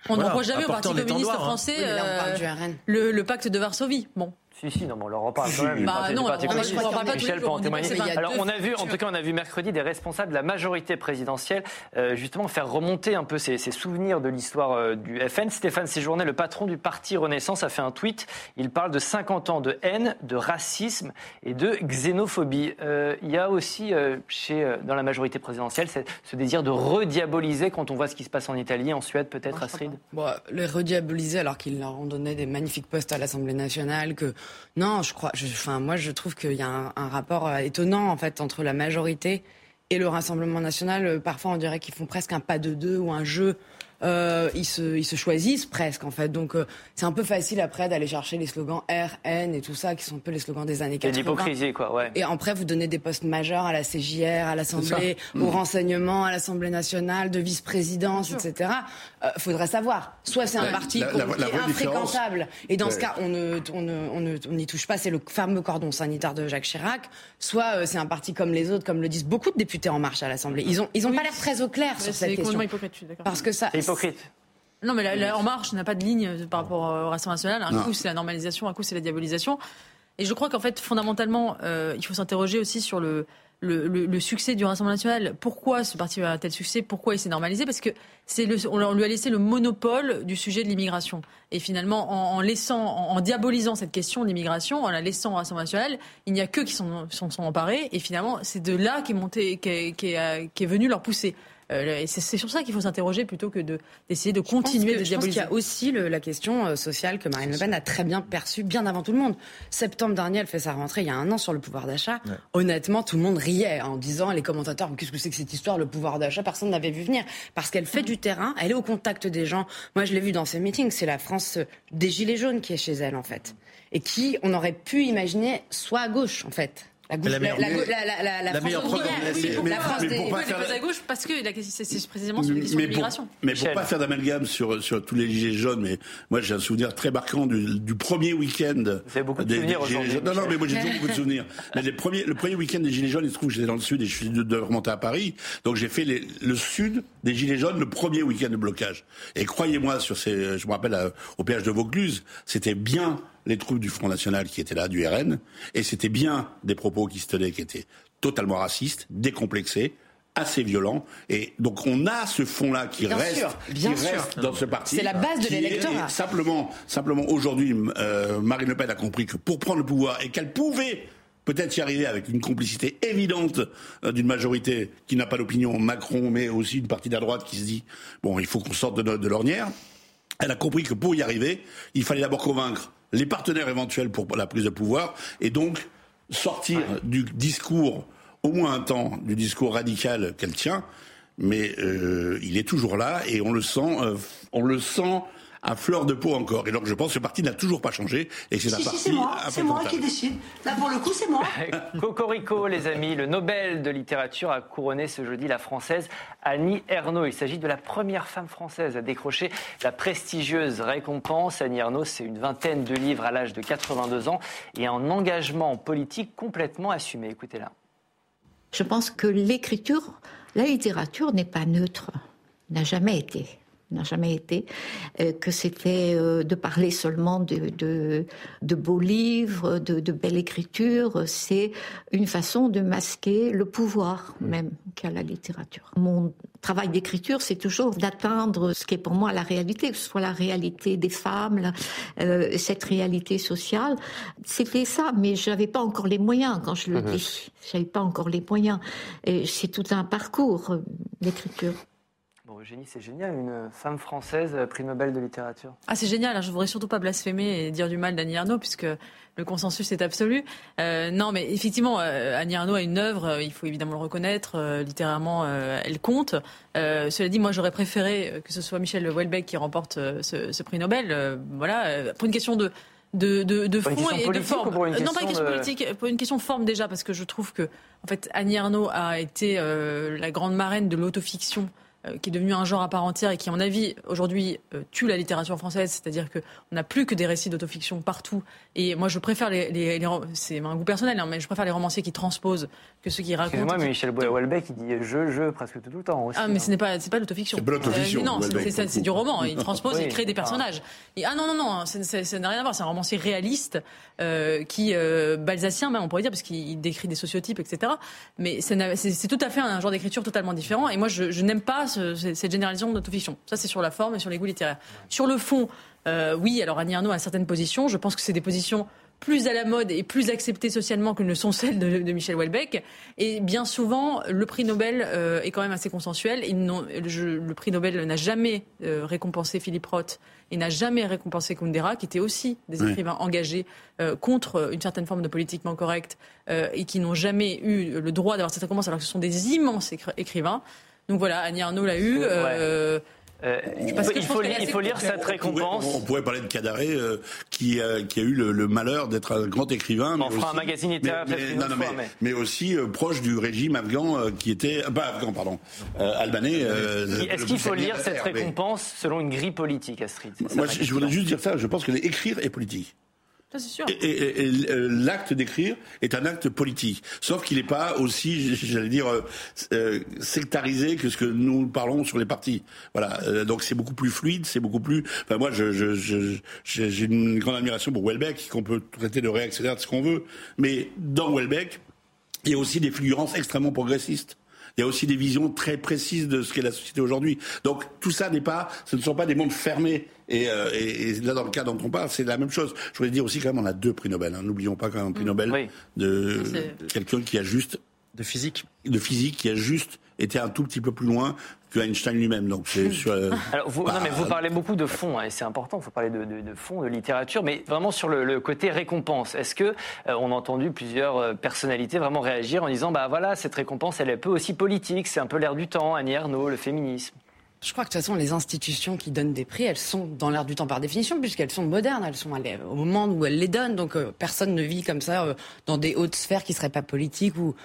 On voilà, n'en jamais au Parti communiste hein. français Oui, mais là, on parle euh, du RN. le, le pacte de Varsovie. Bon, Si, si, non, mais on leur en parle quand même. Bah parti- non, on- en parle pas Michel peut en témoigner. Alors, on a vu, en tout cas, on a vu mercredi des responsables de la majorité présidentielle, euh, justement, faire remonter un peu ces, ces souvenirs de l'histoire euh, du FN. Stéphane Séjourné, le patron du parti Renaissance, a fait un tweet. Il parle de 50 ans de haine, de racisme et de xénophobie. Euh, il y a aussi, euh, chez, euh, dans la majorité présidentielle, ce, ce désir de rediaboliser quand on voit ce qui se passe en Italie, en Suède, peut-être, Astrid? Bon, les rediaboliser alors qu'ils leur ont donné des magnifiques postes à l'Assemblée nationale. Que non, je crois. Enfin, moi, je trouve qu'il y a un, un rapport euh, étonnant en fait entre la majorité et le Rassemblement national. Euh, Parfois, on dirait qu'ils font presque un pas de deux ou un jeu. Euh, ils, se, ils se choisissent presque en fait. Donc, euh, c'est un peu facile après d'aller chercher les slogans R, N et tout ça qui sont un peu les slogans des années Il y a 80. de l'hypocrisie, quoi, ouais. Et après, vous donnez des postes majeurs à la CJR, à l'Assemblée, ça. au Mm. renseignement, à l'Assemblée nationale, de vice-présidence, etc. Euh, faudrait savoir. Soit c'est un parti la- qu'on- la- qui la est infréquentable, et dans ce cas, on ne, on ne, on ne- on n'y touche pas, c'est le fameux cordon sanitaire de Jacques Chirac. Soit euh, c'est un parti comme les autres, comme le disent beaucoup de députés en marche à l'Assemblée. Ils ont, ils ont Oui. pas l'air très au clair sur cette question. Parce que ça. Hypocrite. Non, mais la, la- En Marche n'a pas de ligne euh, par rapport au Rassemblement national. Un Non. coup, c'est la normalisation, un coup, c'est la diabolisation. Et je crois qu'en fait, fondamentalement, euh, il faut s'interroger aussi sur le, le, le- le succès du Rassemblement national. Pourquoi ce parti a un tel succès? Pourquoi il s'est normalisé? Parce que c'est le, on lui a laissé le monopole du sujet de l'immigration. Et finalement, en, en laissant, en, en diabolisant cette question de l'immigration, en la laissant au Rassemblement national, il n'y a qu'eux qui s'en sont, sont emparés. Et finalement, c'est de là qu'est monté, qu'est, euh, qu'est venu leur pousser. Euh, et c'est, c'est sur ça qu'il faut s'interroger plutôt que de, d'essayer de continuer je de pense qu'il y diaboliser. a aussi le- la question euh, sociale que Marine Le Pen a très bien perçue bien avant tout le monde. Septembre dernier, elle fait sa rentrée il y a un an sur le pouvoir d'achat. Ouais. Honnêtement, tout le monde riait en disant les commentateurs qu'est-ce que c'est que cette histoire le pouvoir d'achat personne n'avait vu venir parce qu'elle fait du terrain, elle est au contact des gens. Moi, je l'ai vu dans ses meetings, c'est la France des gilets jaunes qui est chez elle en fait et qui on aurait pu imaginer soit à gauche en fait. La, gauche, La meilleure- la, la, la, la, la la France meilleure de la mais- France mais des- pour à gauche parce que la- c'est, précisément sur la question de mais pour, mais pour Michel. pas faire d'amalgame sur, sur tous les gilets jaunes, mais moi j'ai un souvenir très marquant du, du premier week-end. Vous avez beaucoup de des- souvenirs des Gilets aujourd'hui, jaunes. Non, non, mais moi j'ai toujours beaucoup de souvenirs. Mais les premiers, le premier week-end des gilets jaunes, il se trouve que j'étais dans le sud et je suis de, de remonter à Paris. Donc j'ai fait les- le sud des gilets jaunes le premier week-end de blocage. Et croyez-moi, sur ces, je me rappelle à- au péage de Vaucluse, c'était bien les troupes du Front National qui étaient là, du RN, et c'était bien des propos qui se tenaient qui étaient totalement racistes, décomplexés, assez violents. Et donc on a ce fond-là qui Bien reste, sûr, bien qui sûr. reste dans ce parti. C'est la base de l'électorat. Simplement, simplement aujourd'hui, euh, Marine Le Pen a compris que pour prendre le pouvoir et qu'elle pouvait peut-être y arriver avec une complicité évidente euh, d'une majorité qui n'a pas d'opinion Macron, mais aussi une partie de la droite qui se dit bon, il faut qu'on sorte de, de l'ornière. Elle a compris que pour y arriver, il fallait d'abord convaincre les partenaires éventuels pour la prise de pouvoir et donc sortir du discours, au moins un temps, du discours radical qu'elle tient. Mais euh, il est toujours là et on le sent, euh, on le sent à fleur de peau encore. Et donc je pense que ce parti n'a toujours pas changé et que c'est la Si, si, partie c'est moi, c'est moi qui décide. Là, pour le coup, c'est moi. Cocorico, les amis, le Nobel de littérature a couronné ce jeudi la française Annie Ernaux. Il s'agit de la première femme française à décrocher la prestigieuse récompense. Annie Ernaux, c'est une vingtaine de livres à l'âge de 82 ans et un engagement politique complètement assumé. Écoutez-la. Je pense que l'écriture, la littérature n'est pas neutre, n'a jamais été n'a jamais été, euh, que c'était euh, de parler seulement de, de, de beaux livres, de, de, belle écriture. C'est une façon de masquer le pouvoir même qu'a la littérature. Mon travail d'écriture, c'est toujours d'atteindre ce qui est pour moi la réalité, que ce soit la réalité des femmes, la, euh, cette réalité sociale. C'était ça, mais je n'avais pas encore les moyens quand je le Mhm. dis. J'avais pas encore les moyens. Et c'est tout un parcours, l'écriture. Bon, Eugénie, c'est génial, une femme française euh, prix Nobel de littérature. Ah, c'est génial. hein. Je voudrais surtout pas blasphémer et dire du mal d'Annie Ernaux, puisque le consensus est absolu. Euh, non, mais effectivement, euh, Annie Ernaux a une œuvre, euh, il faut évidemment le reconnaître. littérairement, elle compte. Cela dit, moi, j'aurais préféré que ce soit Michel Houellebecq qui remporte ce, ce prix Nobel. Voilà, pour une question de de, de, de fond et de forme. ou pour une non, pas une question de- politique, pour une question de forme déjà, parce que je trouve que, en fait, Annie Ernaux a été euh, la grande marraine de l'autofiction qui est devenu un genre à part entière et qui, à mon avis, aujourd'hui euh, tue la littérature française. C'est-à-dire qu'on n'a plus que des récits d'autofiction partout. Et moi, je préfère les, les, c'est un goût personnel, hein, mais je préfère les romanciers qui transposent que ceux qui racontent. Excusez-moi, mais Michel Houellebecq, il dit je, je presque tout le temps aussi. Ah, mais hein. ce n'est pas, c'est pas l'autofiction. C'est pas l'autofiction, Euh, non, c'est- du roman. Il transpose, Oui, il crée des personnages. Et, ah non, non, non, ça n'a rien à voir. C'est un romancier réaliste, euh, qui, euh, balsacien même, on pourrait dire, parce qu'il décrit des sociotypes, etc. Mais c'est tout à fait un genre d'écriture totalement différent. Et moi, je, je n'aime pas ce- ce- cette généralisation d'autofiction. Ça, c'est sur la forme et sur les goûts littéraires. Sur le fond, euh, oui, alors Annie Ernaux a certaines positions. Je pense que c'est des positions plus à la mode et plus acceptées socialement que ne sont celles de, de Michel Houellebecq. Et bien souvent, le prix Nobel euh, est quand même assez consensuel. Ils n'ont- je- le prix Nobel n'a jamais euh, récompensé Philippe Roth et n'a jamais récompensé Kundera, qui étaient aussi des Oui. écrivains engagés euh, contre une certaine forme de politiquement correcte et qui n'ont jamais eu le droit d'avoir cette récompense alors que ce sont des immenses écri- écrivains. Donc voilà, Annie Arnaud l'a eu. euh, parce que il je faut, il lire cette récompense. On pourrait parler de Cadaré, euh, qui, a- qui a eu le, le malheur d'être un grand écrivain. mais On fera un aussi- magazine littéraire mais, mais- non, non, fois, mais, mais- mais aussi euh, proche du régime afghan, euh, qui était euh, pas afghan, pardon, euh, albanais. euh, Est-ce qu'il faut lire cette mais- récompense selon une grille politique, Astrid Moi, je, je voudrais juste dire ça. Je pense que écrire est politique. Et, et- et, euh, l'acte d'écrire est un acte politique, sauf qu'il n'est pas aussi, j'allais dire, euh, euh, sectarisé que ce que nous parlons sur les partis. Voilà, Euh, donc c'est beaucoup plus fluide, c'est beaucoup plus. Enfin, moi, je, je, je- j'ai j'ai une grande admiration pour Welbeck, qu'on peut traiter de réactionnaire de ce qu'on veut, mais dans Welbeck, il y a aussi des figurances extrêmement progressistes. Il y a aussi des visions très précises de ce qu'est la société aujourd'hui. Donc tout ça n'est pas, ce ne sont pas des mondes fermés. Et, euh, et- et là, dans le cas dont on parle, c'est la même chose. Je voulais dire aussi quand même, on a deux prix Nobel. hein. N'oublions pas quand même un prix Nobel de quelqu'un qui a juste de physique, de physique, qui a juste été un tout petit peu plus loin que Einstein lui-même. Donc c'est sur. euh, Alors, vous, bah, non, mais vous parlez beaucoup de fond, hein, et c'est important, il faut parler de, de, de fond, de littérature, mais vraiment sur le, le côté récompense. Est-ce que euh, on a entendu plusieurs euh, personnalités vraiment réagir en disant, bah voilà, cette récompense, elle est un peu aussi politique, c'est un peu l'air du temps, Annie Ernaux, le féminisme Je crois que de toute façon, les institutions qui donnent des prix, elles sont dans l'air du temps par définition, puisqu'elles sont modernes, elles sont au moment où elles les donnent. Donc euh, personne ne vit comme ça euh, dans des hautes sphères qui seraient pas politiques ou,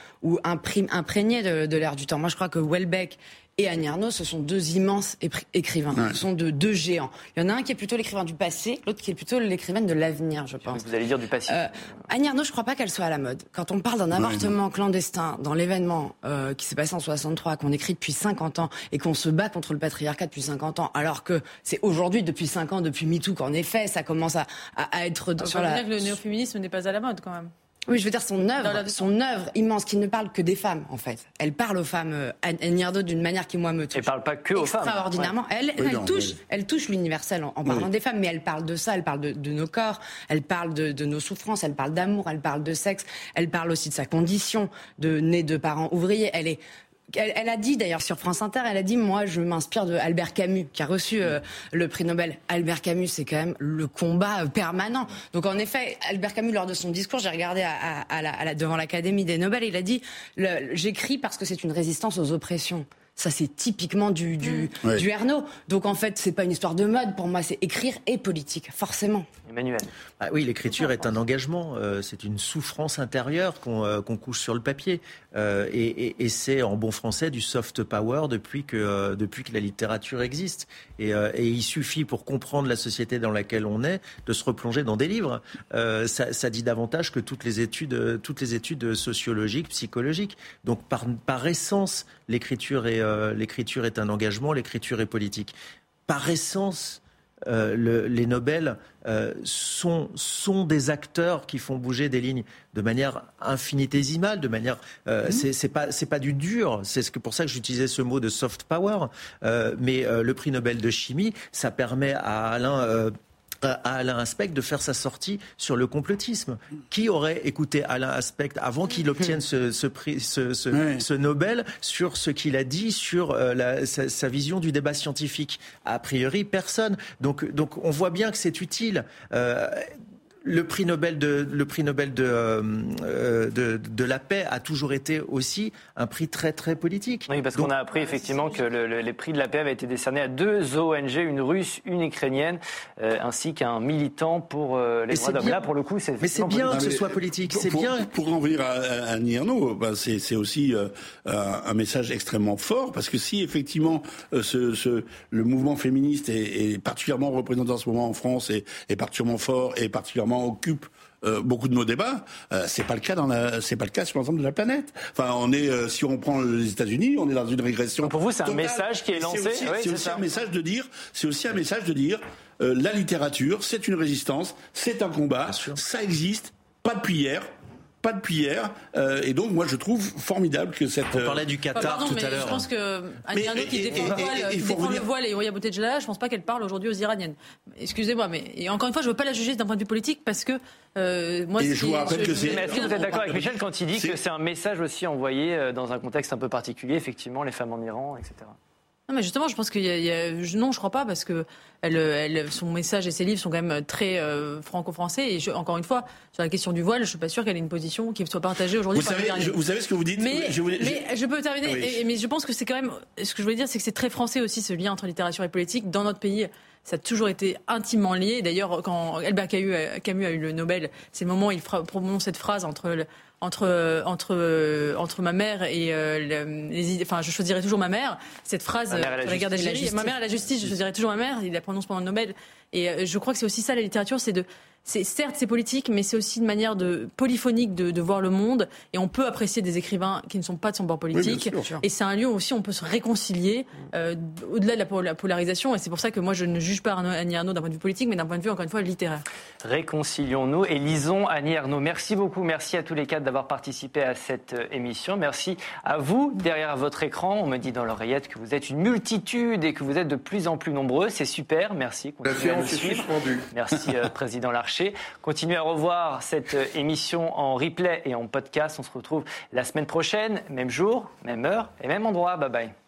imprégnées de, de l'air du temps. Moi, je crois que Welbeck et Annie ce sont deux immenses écrivains. Ouais. Ce sont de deux géants. Il y en a un qui est plutôt l'écrivain du passé, l'autre qui est plutôt l'écrivaine de l'avenir, je pense. Vous allez dire du passé. Euh, Annie je crois pas qu'elle soit à la mode. Quand on parle d'un Ouais, avortement clandestin dans l'événement euh, qui s'est passé en 63, qu'on écrit depuis 50 ans et qu'on se bat contre le patriarcat depuis 50 ans, alors que c'est aujourd'hui, depuis 5 ans, depuis MeToo, qu'en effet, ça commence à, à, à être On sur peut la... dire que le néo-féminisme n'est pas à la mode quand même. Oui, je veux dire son œuvre, son œuvre immense, qui ne parle que des femmes, en fait. Elle parle aux femmes, euh, Anne Hierdo, d'une manière qui, moi, me touche. Elle parle pas que aux femmes. Extraordinairement. Elle, Oui, elle non, touche, oui. elle touche l'universel en, en parlant Oui. des femmes, mais elle parle de ça, elle parle de, de nos corps, elle parle de, de nos souffrances, elle parle d'amour, elle parle de sexe, elle parle aussi de sa condition, de née de parents ouvriers. Elle est elle, elle a dit d'ailleurs sur France Inter, elle a dit moi je m'inspire de Albert Camus qui a reçu euh, le prix Nobel. Albert Camus c'est quand même le combat euh, permanent. Donc en effet Albert Camus lors de son discours j'ai regardé à, à- à la- à la- devant l'Académie des Nobel il a dit j'écris parce que c'est une résistance aux oppressions. Ça c'est typiquement du du, Ouais. du Ernaud. Donc en fait c'est pas une histoire de mode pour moi c'est écrire et politique forcément. Ah oui, l'écriture est un engagement, euh, c'est une souffrance intérieure qu'on euh, couche sur le papier. Euh, et et- c'est en bon français du soft power depuis que, depuis que la littérature existe. Et, il suffit pour comprendre la société dans laquelle on est de se replonger dans des livres. Ça, ça dit davantage que toutes les études, toutes les études sociologiques, psychologiques. Donc par, par essence, l'écriture est, l'écriture est un engagement, l'écriture est politique. Par essence, euh, le- les Nobel euh, sont, sont des acteurs qui font bouger des lignes de manière infinitésimale, de manière. euh, c'est c'est pas c'est pas du dur. C'est ce que pour ça que j'utilisais ce mot de soft power. Euh, mais euh, le prix Nobel de chimie, ça permet à Alain. À Alain Aspect de faire sa sortie sur le complotisme. Qui aurait écouté Alain Aspect avant qu'il obtienne ce, ce prix, ce, ce- ce Nobel sur ce qu'il a dit sur euh, la- sa, sa vision du débat scientifique? A priori, personne. Donc, donc on voit bien que c'est utile. Euh, le prix Nobel de le prix Nobel de, euh, euh, de de la paix a toujours été aussi un prix très très politique. Oui, parce qu'on a appris effectivement que le- le- les prix de la paix avaient été décernés à deux ONG, une russe, une ukrainienne, euh, ainsi qu'un militant pour euh, les Et droits d'homme. Là, pour le coup, c'est Mais c'est bien politique. que ce soit politique, Pour- c'est bien. Pour en venir à, à Ernaux, ben, c'est c'est aussi euh, un un message extrêmement fort parce que si effectivement euh, ce, ce- le mouvement féministe est, est particulièrement représenté en ce moment en France et est particulièrement fort et particulièrement occupe euh, beaucoup de nos débats. Euh, c'est pas le cas dans la, c'est pas le cas sur l'ensemble de la planète. Enfin, on est, euh, si on prend les États-Unis, on est dans une régression. Pour vous, c'est un message qui est lancé. C'est aussi, Oui, c'est aussi un message de dire, c'est aussi un message de dire, euh, la littérature, c'est une résistance, c'est un combat, ça existe, pas depuis hier. Pas depuis hier, euh, et donc moi je trouve formidable que cette. On parlait du Enfin, pardon, mais Je pense que Annie qui et- défend, et- le voile, et- et qui faut défend le revenir- voile et je pense pas qu'elle parle aujourd'hui aux Iraniennes. Excusez-moi, mais et encore une fois, je veux pas la juger d'un point de vue politique parce que euh, moi. Et je vous rappelle que c'est. Mais est-ce que vous êtes d'accord avec Michel quand il dit que c'est un message aussi envoyé euh, dans un contexte un peu particulier, effectivement, les femmes en Iran, etc. Non, mais justement, je pense qu'il y a, il y a- je- non, je crois pas parce que elle, elle- son message et ses livres sont quand même très euh, franco-français. Et je- encore une fois, sur la question du voile, je suis pas sûre qu'elle ait une position qui soit partagée aujourd'hui. Vous par savez, Iraniens. je- vous savez ce que vous dites Mais Je voulais- je- mais je peux terminer. Oui. Et- mais je pense que c'est quand même. Ce que je voulais dire, c'est que c'est très français aussi ce lien entre littérature et politique dans notre pays. Ça a toujours été intimement lié. D'ailleurs, quand Albert Camus a, eu le Nobel, c'est le moment où il prononce cette phrase entre entre entre euh, entre ma mère et euh, le- les idées. Enfin, je choisirai toujours ma mère. Cette phrase et la sur la guerre justice. d'Algérie. Ma mère et la justice. Je choisirai toujours ma mère. Il la prononce pendant le Nobel. Et euh, je crois que c'est aussi ça la littérature, c'est de c'est certes c'est politique, mais c'est aussi une manière de polyphonique de, de voir le monde. Et on peut apprécier des écrivains qui ne sont pas de son bord politique. et c'est un lieu où aussi on peut se réconcilier euh, au-delà de la, pol- la polarisation. Et c'est pour ça que moi je ne juge pas Arnaud- Annie Arnaud d'un point de vue politique, mais d'un point de vue encore une fois littéraire. Réconcilions-nous et lisons Annie Ernaux. Merci beaucoup, merci à tous les quatre d'avoir participé à cette euh, émission. Merci à vous derrière votre écran. On me dit dans l'oreillette que vous êtes une multitude et que vous êtes de plus en plus nombreux. C'est super, merci. Continuez à nous séance est suivre. suspendue. Merci, euh, Président Larcher. Continuez à revoir cette euh, émission en replay et en podcast. On se retrouve la semaine prochaine, même jour, même heure et même endroit. Bye bye.